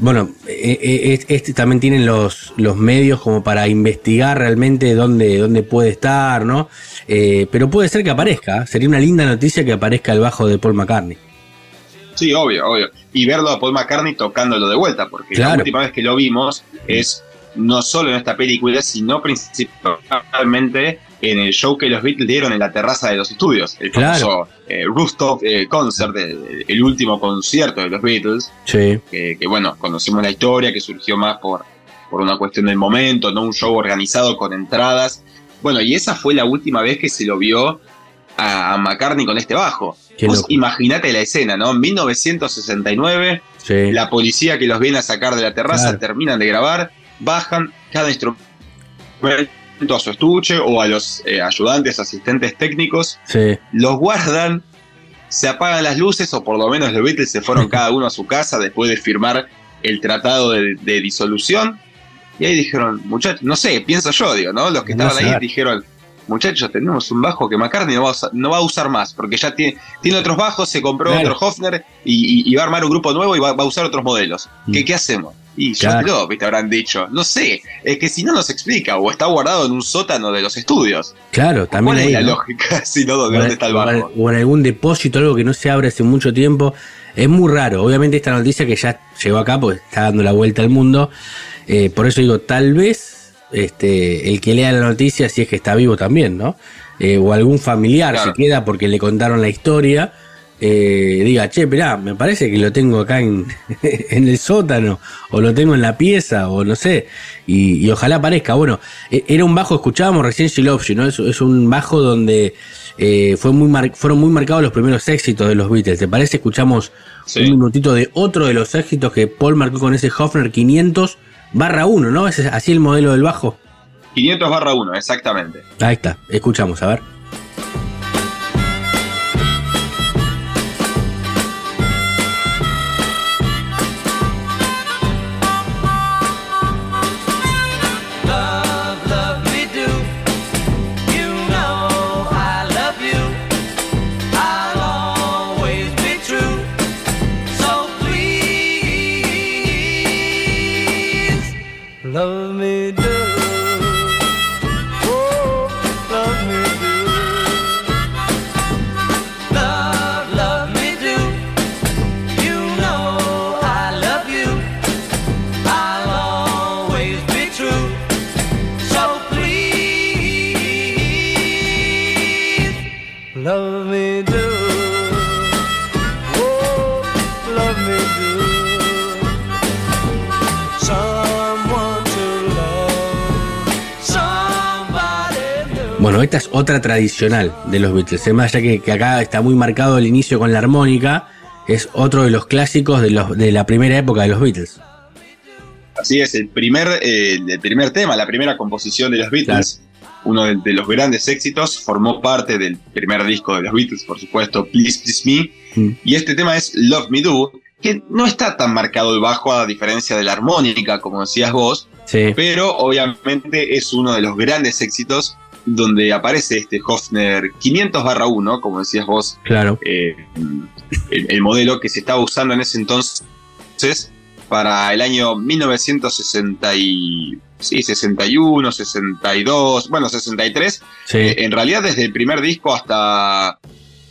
bueno, es- este también tienen los, los medios como para investigar realmente dónde, dónde puede estar, ¿no? Eh, pero puede ser que aparezca. Sería una linda noticia que aparezca el bajo de Paul McCartney. Sí, obvio, obvio. Y verlo a Paul McCartney tocándolo de vuelta, porque Claro. la última vez que lo vimos es no solo en esta película, sino principalmente en el show que los Beatles dieron en la terraza de los estudios, el Claro. famoso eh, Rooftop eh, Concert, el, el último concierto de los Beatles, Sí, que, que, bueno, conocemos la historia, que surgió más por, por una cuestión del momento, no un show organizado con entradas. Bueno, y esa fue la última vez que se lo vio a, a McCartney con este bajo. Vos imaginate la escena, ¿no? 1969, sí. la policía que los viene a sacar de la terraza, Claro. terminan de grabar, bajan cada instrumento a su estuche o a los eh, ayudantes, asistentes técnicos, sí. los guardan, se apagan las luces, o por lo menos los Beatles se fueron cada uno a su casa después de firmar el tratado de, de disolución. Y ahí dijeron, muchachos, no sé, pienso yo, digo, ¿no? Los que No estaban ahí dijeron, muchachos, tenemos un bajo que McCartney no va a usar, no va a usar más, porque ya tiene, tiene otros bajos, se compró Claro. otro Hofner y, y- y va a armar un grupo nuevo y va, va a usar otros modelos. Mm. ¿Qué, ¿Qué hacemos? Y ya Claro. quedó, viste, habrán dicho. No sé, es que si no nos explica, o está guardado en un sótano de los estudios. Claro, también ¿Cuál es ahí, la ¿no? lógica? si no, ¿dónde dónde está el bajo? o en algún depósito, algo que no se abre hace mucho tiempo. Es muy raro. Obviamente esta noticia que ya llegó acá, pues está dando la vuelta al mundo. Eh, por eso digo, tal vez este, el que lea la noticia, si es que está vivo también, ¿no? eh, o algún familiar Claro. se queda porque le contaron la historia, eh, diga, che, esperá, me parece que lo tengo acá en, en el sótano, o lo tengo en la pieza, o no sé, y, y ojalá aparezca. Bueno, e- era un bajo, escuchábamos recién She ¿no? Es, es un bajo donde eh, fue muy mar- fueron muy marcados los primeros éxitos de los Beatles. ¿Te parece? Escuchamos Sí. un minutito de otro de los éxitos que Paul marcó con ese Hofner 500 barra 1, ¿no? Es así el modelo del bajo. 500 barra 1, exactamente. Ahí está, escuchamos, a ver. Love me es otra tradicional de los Beatles. Además, ya que, que acá está muy marcado el inicio con la armónica, es otro de los clásicos de, los, de la primera época de los Beatles. Así es, el primer, eh, el primer tema, la primera composición de los Beatles, uno de, de los grandes éxitos, formó parte del primer disco de los Beatles, por supuesto, Please Please Me, Mm. y este tema es Love Me Do, que no está tan marcado el bajo a diferencia de la armónica, como decías vos, Sí, pero obviamente es uno de los grandes éxitos donde aparece este Hofner 500 barra 1, como decías vos, claro. eh, el, el modelo que se estaba usando en ese entonces para el año 1960 y, sí, 61, 62, bueno, 63. Sí, Eh, en realidad desde el primer disco hasta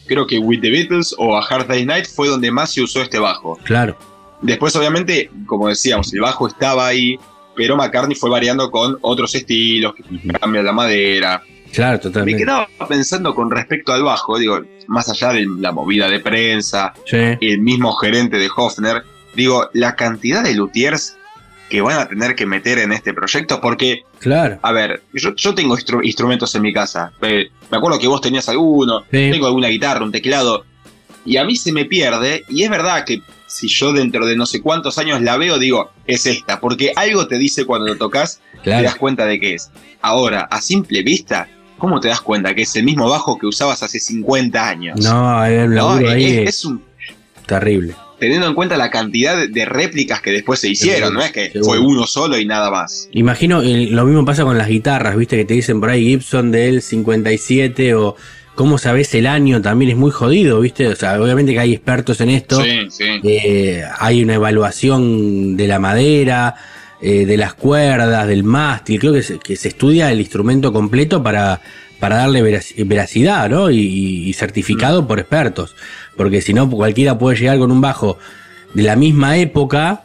creo que With the Beatles o A Hard Day's Night fue donde más se usó este bajo. claro. Después obviamente, como decíamos, el bajo estaba ahí, pero McCartney fue variando con otros estilos, que cambia la madera, Claro, me totalmente. quedaba pensando con respecto al bajo, digo, más allá de la movida de prensa, Sí, el mismo gerente de Hofner, digo, la cantidad de luthiers que van a tener que meter en este proyecto, porque, claro. a ver, yo, yo tengo instru- instrumentos en mi casa, me acuerdo que vos tenías alguno, Sí. tengo alguna guitarra, un teclado, y a mí se me pierde, y es verdad que si yo dentro de no sé cuántos años la veo, digo, es esta, porque algo te dice cuando lo tocas, te das cuenta de que es. Ahora, a simple vista, ¿cómo te das cuenta que es el mismo bajo que usabas hace 50 años? No, No, ahí es, un, terrible. teniendo en cuenta la cantidad de- réplicas que después se hicieron, no es que Seguro. fue uno solo y nada más. Imagino, lo mismo pasa con las guitarras, viste, que te dicen por ahí Gibson del 57 o cómo sabes el año también es muy jodido, viste. O sea, obviamente que hay expertos en esto. Sí, sí. Eh, hay una evaluación de la madera, eh, de las cuerdas, del mástil. Creo que se, que se estudia el instrumento completo para, para darle verac- veracidad, ¿no? Y, y certificado por expertos. Porque si no, cualquiera puede llegar con un bajo de la misma época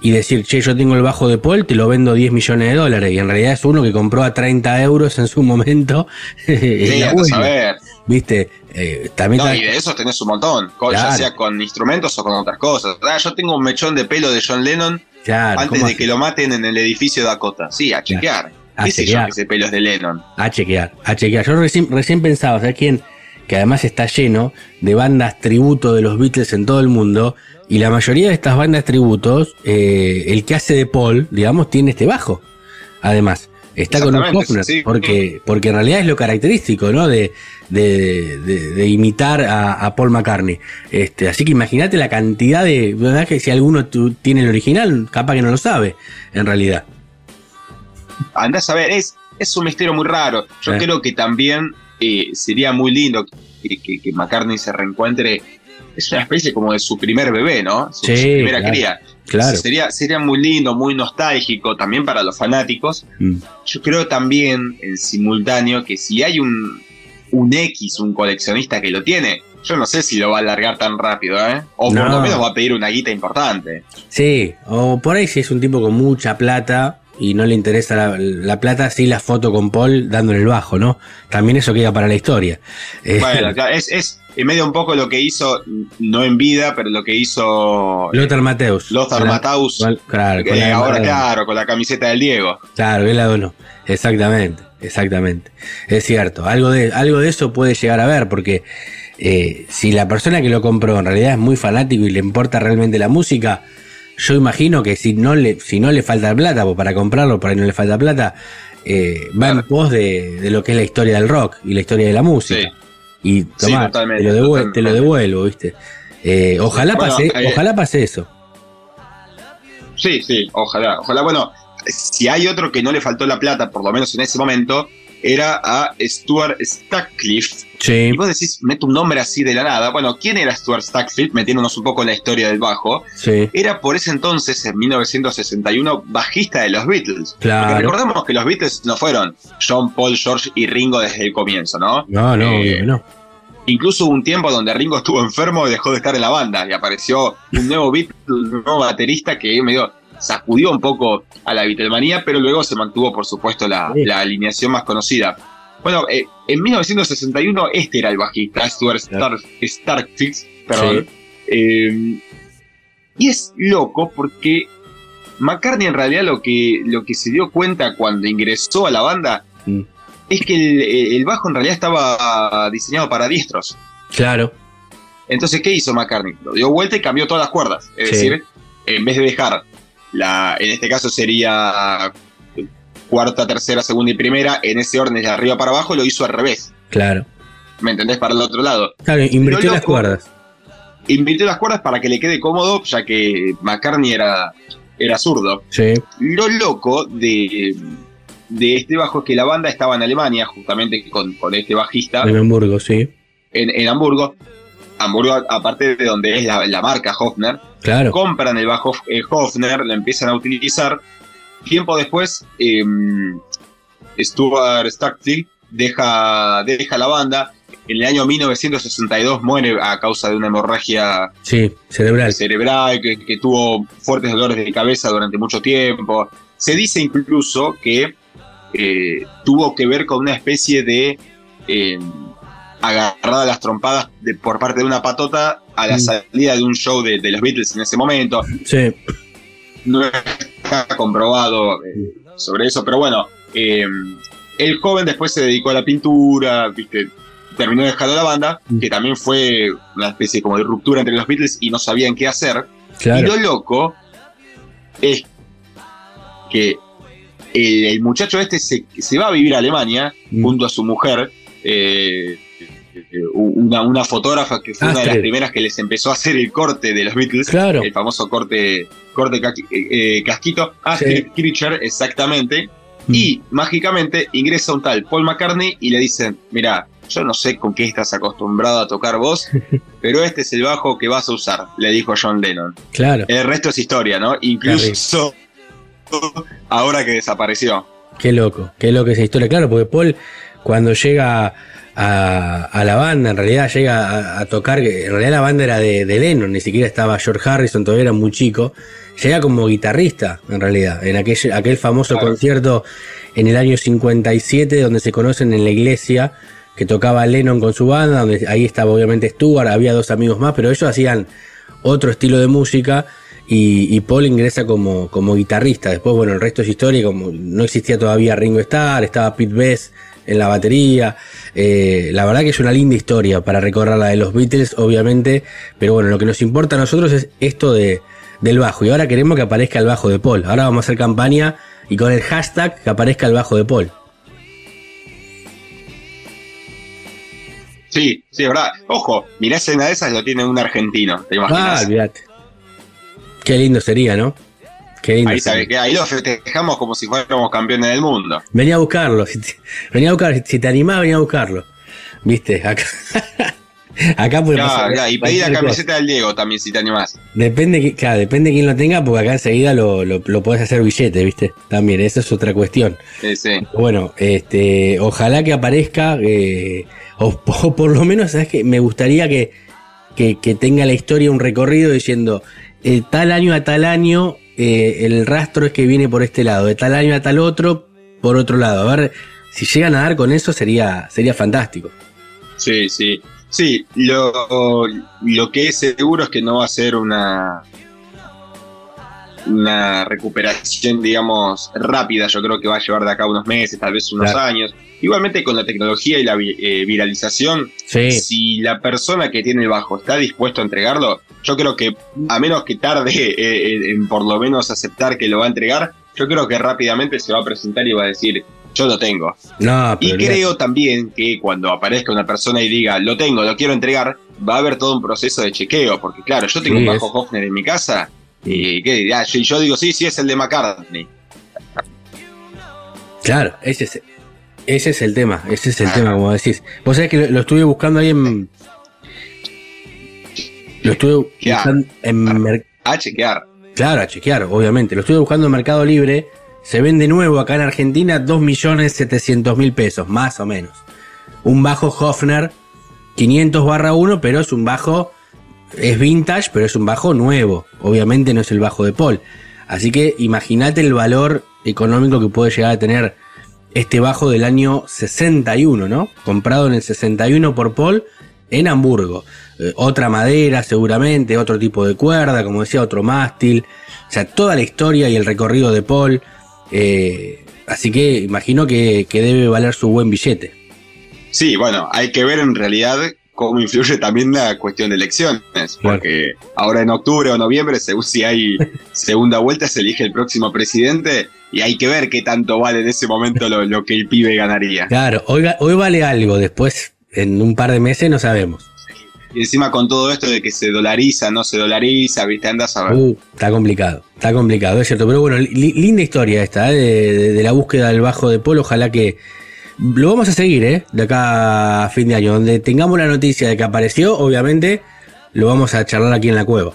y decir, che, yo tengo el bajo de Paul, te lo vendo 10 millones de dólares. Y en realidad es uno que compró a 30 euros en su momento. Sí, a saber. ¿Viste? Eh, también No, y de esos tenés un montón, ya sea con instrumentos o con otras cosas. Ah, yo tengo un mechón de pelo de John Lennon Claro, antes ¿cómo de que lo maten en el edificio de Dakota. Sí, a chequear. A ¿Qué sé yo chequear. que ese pelo es de Lennon? A chequear, a chequear. Yo recién, recién pensaba, ¿sabes quién? Que además está lleno de bandas tributo de los Beatles en todo el mundo. Y la mayoría de estas bandas tributos, eh, el que hace de Paul, digamos, tiene este bajo. Además, está con un Hofner, sí. porque, porque en realidad es lo característico, ¿no? De, de, de- de imitar a, a Paul McCartney. Este, así que imagínate la cantidad de. ¿Verdad que si alguno tiene el original, capaz que no lo sabe, en realidad. Andás a saber, es, es un misterio muy raro. Yo Sí. creo que también eh, sería muy lindo que, que- que McCartney se reencuentre. Es una especie como de su primer bebé, ¿no? Su, Sí, su primera claro, cría. Claro. Sería, sería muy lindo, muy nostálgico también para los fanáticos. Mm. Yo creo también, en simultáneo, que si hay un, un X, un coleccionista que lo tiene, yo no sé si lo va a alargar tan rápido, ¿eh? O por No. lo menos va a pedir una guita importante. Sí, o por ahí si es un tipo con mucha plata, y no le interesa la, la plata, sí la foto con Paul dándole el bajo, ¿no? También eso queda para la historia. Eh, Bueno, claro, es, es en medio un poco lo que hizo, no en vida, pero lo que hizo Lothar Mateus. Lothar la- con- Claro, con eh, ahora claro, con la camiseta del Diego. Claro, él la donó. Exactamente, exactamente. Es cierto. Algo de, algo de eso puede llegar a ver, porque eh, si la persona que lo compró en realidad es muy fanático y le importa realmente la música, yo imagino que si no le, si no le falta plata, pues para comprarlo, por ahí no le falta plata, eh, va en pos de, de lo que es la historia del rock y la historia de la música. Sí. Y tomá, te, lo te devuelvo, ¿viste? Eh, ojalá Bueno, pase, eh, ojalá pase eso. Sí, sí, ojalá, ojalá. Bueno, si hay otro que no le faltó la plata, por lo menos en ese momento, era a Stuart Stackcliffe. Sí, Y vos decís, mete un nombre así de la nada. Bueno, ¿quién era Stuart Stackcliffe? Metiéndonos un poco en la historia del bajo. sí, Era por ese entonces, en 1961, bajista de los Beatles. Porque claro. recordemos que los Beatles no fueron John, Paul, George y Ringo desde el comienzo, ¿no? No, no, Eh, no. Incluso hubo un tiempo donde Ringo estuvo enfermo y dejó de estar en la banda y apareció un nuevo Beatle, un nuevo baterista que medio sacudió un poco a la Beatlemanía, pero luego se mantuvo, por supuesto, la, Sí. la alineación más conocida. Bueno, eh, en 1961 este era el bajista, Stuart Star, Starkix, perdón. Eh, y es loco porque McCartney en realidad lo que, lo que se dio cuenta cuando ingresó a la banda Mm. es que el, el bajo en realidad estaba diseñado para diestros. Claro. Entonces, ¿qué hizo McCartney? Lo dio vuelta y cambió todas las cuerdas. Es Sí. decir, en vez de dejar la, en este caso sería cuarta, tercera, segunda y primera, en ese orden de arriba para abajo, lo hizo al revés. Claro. ¿Me entendés? Para el otro lado. Claro, invirtió Lo las cuerdas. Invirtió las cuerdas para que le quede cómodo, ya que McCartney era, era zurdo. Sí, Lo loco de, de este bajo es que la banda estaba en Alemania, justamente con, con este bajista, en Hamburgo, sí. en, en Hamburgo. Hamburgo, aparte de donde es la, la marca Hofner, Claro. compran el bajo eh, Hofner, lo empiezan a utilizar. Tiempo después, eh, Stuart Stackfield deja, deja la banda. En el año 1962 muere a causa de una hemorragia Sí, cerebral. cerebral, que, que tuvo fuertes dolores de cabeza durante mucho tiempo. Se dice incluso que eh, tuvo que ver con una especie de eh, agarrada a las trompadas de- por parte de una patota a la Mm. salida de un show de, de los Beatles en ese momento. Sí, No está comprobado eh, sobre eso, pero bueno, eh, el joven después se dedicó a la pintura, ¿viste? terminó dejando la banda, Mm. que también fue una especie como de ruptura entre los Beatles y no sabían qué hacer. Y lo loco es que el, el muchacho este se, se va a vivir a Alemania Mm. junto a su mujer, eh, una, una fotógrafa que fue una de las primeras que les empezó a hacer el corte de los Beatles, Claro. el famoso corte, corte eh, eh, casquito, Astrid Kircher, exactamente, Mm. y mágicamente ingresa un tal Paul McCartney y le dicen, mira, yo no sé con qué estás acostumbrado a tocar vos, pero este es el bajo que vas a usar, le dijo John Lennon. Claro. El resto es historia, ¿no? Incluso ahora que desapareció. Qué loco, qué loco esa historia. Claro, porque Paul, cuando llega a, a la banda, en realidad llega a, a tocar, en realidad la banda era de, de Lennon, ni siquiera estaba George Harrison, todavía era muy chico. Llega como guitarrista, en realidad, en aquel, aquel famoso Claro. concierto en el año 57, donde se conocen en la iglesia, que tocaba Lennon con su banda, donde ahí estaba obviamente Stuart, había dos amigos más, pero ellos hacían otro estilo de música y, y Paul ingresa como, como guitarrista. Después, bueno, el resto es historia, como no existía todavía Ringo Starr, estaba Pete Best en la batería. Eh, la verdad que es una linda historia para recorrer la de los Beatles, obviamente, pero bueno, lo que nos importa a nosotros es esto de, del bajo. Y ahora queremos que aparezca el bajo de Paul. Ahora vamos a hacer campaña y con el hashtag que aparezca el bajo de Paul. Sí, sí, es verdad. Ojo, mirá si una de esas lo tiene un argentino, ¿te Ah, imaginas? olvídate. Qué lindo sería, ¿no? Qué lindo. ahí que lo festejamos como si fuéramos campeones del mundo. Venía a buscarlo. Si te, venía a buscar, si te animás, venía a buscarlo. ¿Viste? Acá, acá puede Ya, pasar ya, y pedí la camiseta del Diego también si te animás. Depende, claro, depende de quién lo tenga, porque acá enseguida lo, lo, lo podés hacer billete, ¿viste? También, esa es otra cuestión. Sí, sí. Bueno, este, ojalá que aparezca, eh, o, o por lo menos, ¿sabes qué? Me gustaría que, que, que tenga la historia un recorrido diciendo, eh, tal año a tal año, eh, el rastro es que viene por este lado, de tal año a tal otro, por otro lado. A ver, si llegan a dar con eso sería, sería fantástico. Sí, sí. Sí, lo, lo que es seguro es que no va a ser una una recuperación, digamos, rápida. Yo creo que va a llevar de acá unos meses, tal vez unos Claro. años. Igualmente con la tecnología y la vi- eh, viralización, Sí. si la persona que tiene el bajo está dispuesto a entregarlo, yo creo que a menos que tarde eh, en, por lo menos aceptar que lo va a entregar, yo creo que rápidamente se va a presentar y va a decir, yo lo tengo. No, Y creo también que cuando aparezca una persona y diga, lo tengo, lo quiero entregar, va a haber todo un proceso de chequeo, porque claro, yo tengo Sí, un bajo es- Hofner en mi casa, y que ah, yo, yo digo, sí, sí, es el de McCartney. Claro, ese es, ese es el tema, ese es el tema, como decís. Vos sabés que lo, lo estuve buscando ahí en. Lo estuve buscando en. mer- A chequear. Claro, a chequear, obviamente. Lo estuve buscando en Mercado Libre. Se vende nuevo acá en Argentina 2.700.000 pesos, más o menos. Un bajo Hofner 500 barra 1, pero es un bajo. Es vintage, pero es un bajo nuevo. Obviamente no es el bajo de Paul. Así que imagínate el valor económico que puede llegar a tener este bajo del año 61, ¿no? Comprado en el 61 por Paul en Hamburgo. Eh, otra madera, seguramente, otro tipo de cuerda, como decía, otro mástil. O sea, toda la historia y el recorrido de Paul. Eh, así que imagino que, que debe valer su buen billete. Sí, bueno, hay que ver en realidad cómo influye también la cuestión de elecciones, porque ahora en octubre o noviembre, según si hay segunda vuelta, se elige el próximo presidente y hay que ver qué tanto vale en ese momento lo, lo que el pibe ganaría. Claro, hoy, hoy vale algo, después en un par de meses no sabemos. Y encima con todo esto de que se dolariza, no se dolariza, viste, andas a ver. Uh, está complicado, está complicado, es cierto. Pero bueno, li- linda historia esta, ¿eh? de, de- de la búsqueda del bajo de Paul. Ojalá que lo vamos a seguir, ¿eh? De acá a fin de año. Donde tengamos la noticia de que apareció, obviamente lo vamos a charlar aquí en la cueva.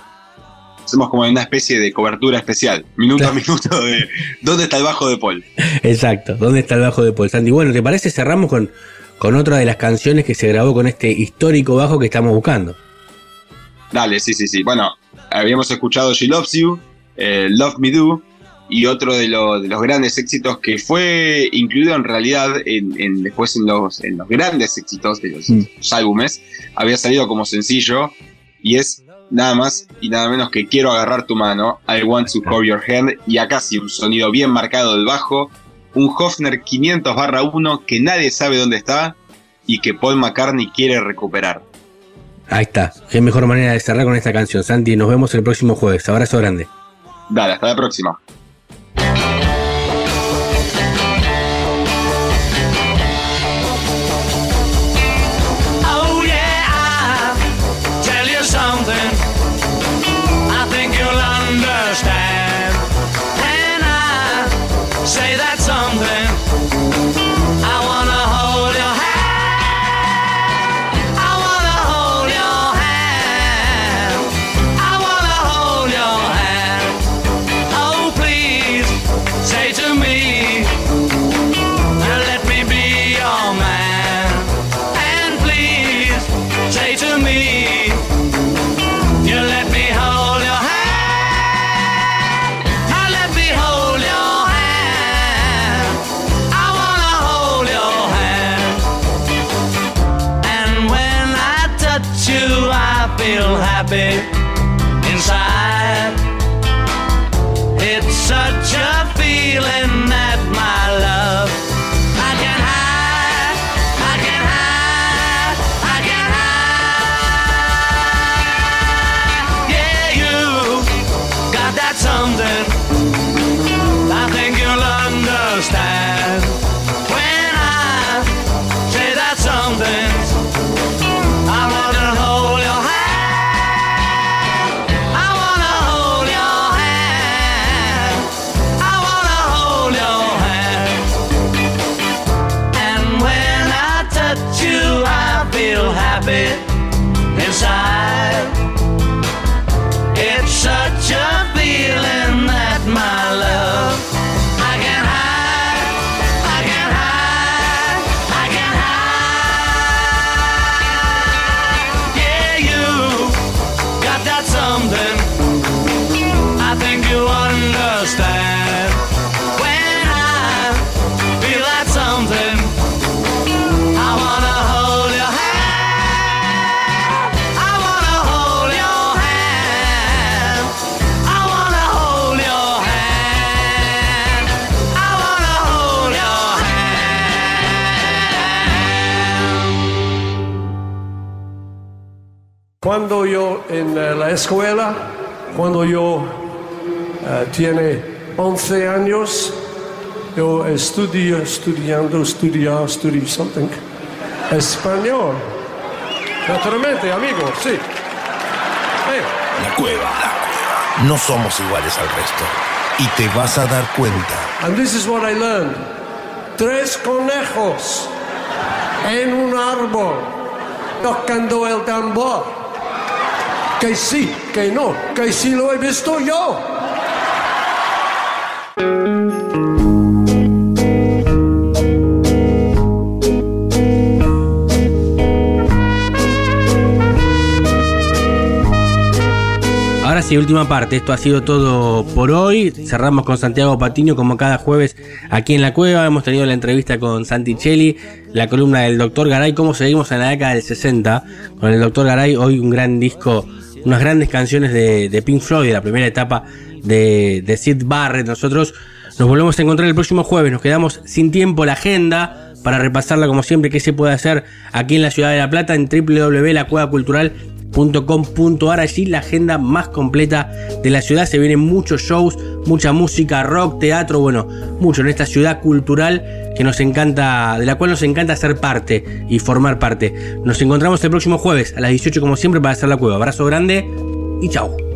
Hacemos como una especie de cobertura especial, minuto a minuto de dónde está el bajo de Paul. Exacto, ¿dónde está el bajo de Paul Santi? Bueno, ¿te parece? Cerramos con, con otra de las canciones que se grabó con este histórico bajo que estamos buscando. Dale, sí, sí, sí. Bueno, habíamos escuchado She Loves You, eh, Love Me Do, y otro de, lo- de los grandes éxitos que fue incluido en realidad en, en- después en los, en los grandes éxitos de los, Mm. los álbumes, había salido como sencillo, y es nada más y nada menos que Quiero agarrar tu mano, I want to hold your hand, y acá sí, un sonido bien marcado del bajo, un Hofner 500 barra 1 que nadie sabe dónde está y que Paul McCartney quiere recuperar. Ahí está, qué mejor manera de cerrar con esta canción. Santi, nos vemos el próximo jueves. Abrazo grande. Dale, hasta la próxima. Such a feeling en eh, la escuela, cuando yo eh, tiene 11 años, yo estudio, estudiando, estudiar, estudio something, español. Naturalmente, amigo, sí. Eh, La cueva. No somos iguales al resto. Y te vas a dar cuenta. And this is what I learned. Tres conejos en un árbol tocando el tambor. Que sí, que no, que sí lo he visto yo. Ahora sí, última parte. Esto ha sido todo por hoy. Cerramos con Santiago Patiño como cada jueves aquí en la cueva. Hemos tenido la entrevista con Santichelli, la columna del Dr. Garay, cómo seguimos en la década del 60 con el Dr. Garay. Hoy un gran disco, unas grandes canciones de, de Pink Floyd, de la primera etapa de, de Sid Barrett. Nosotros nos volvemos a encontrar el próximo jueves. Nos quedamos sin tiempo la agenda para repasarla como siempre que se puede hacer aquí en la ciudad de La Plata en www.lacuevacultural.com.ar allí la agenda más completa de la ciudad. Se vienen muchos shows mucha música rock teatro bueno mucho en esta ciudad cultural que nos encanta de la cual nos encanta ser parte y formar parte. Nos encontramos el próximo jueves a las 18 como siempre para hacer la cueva. Abrazo grande y chao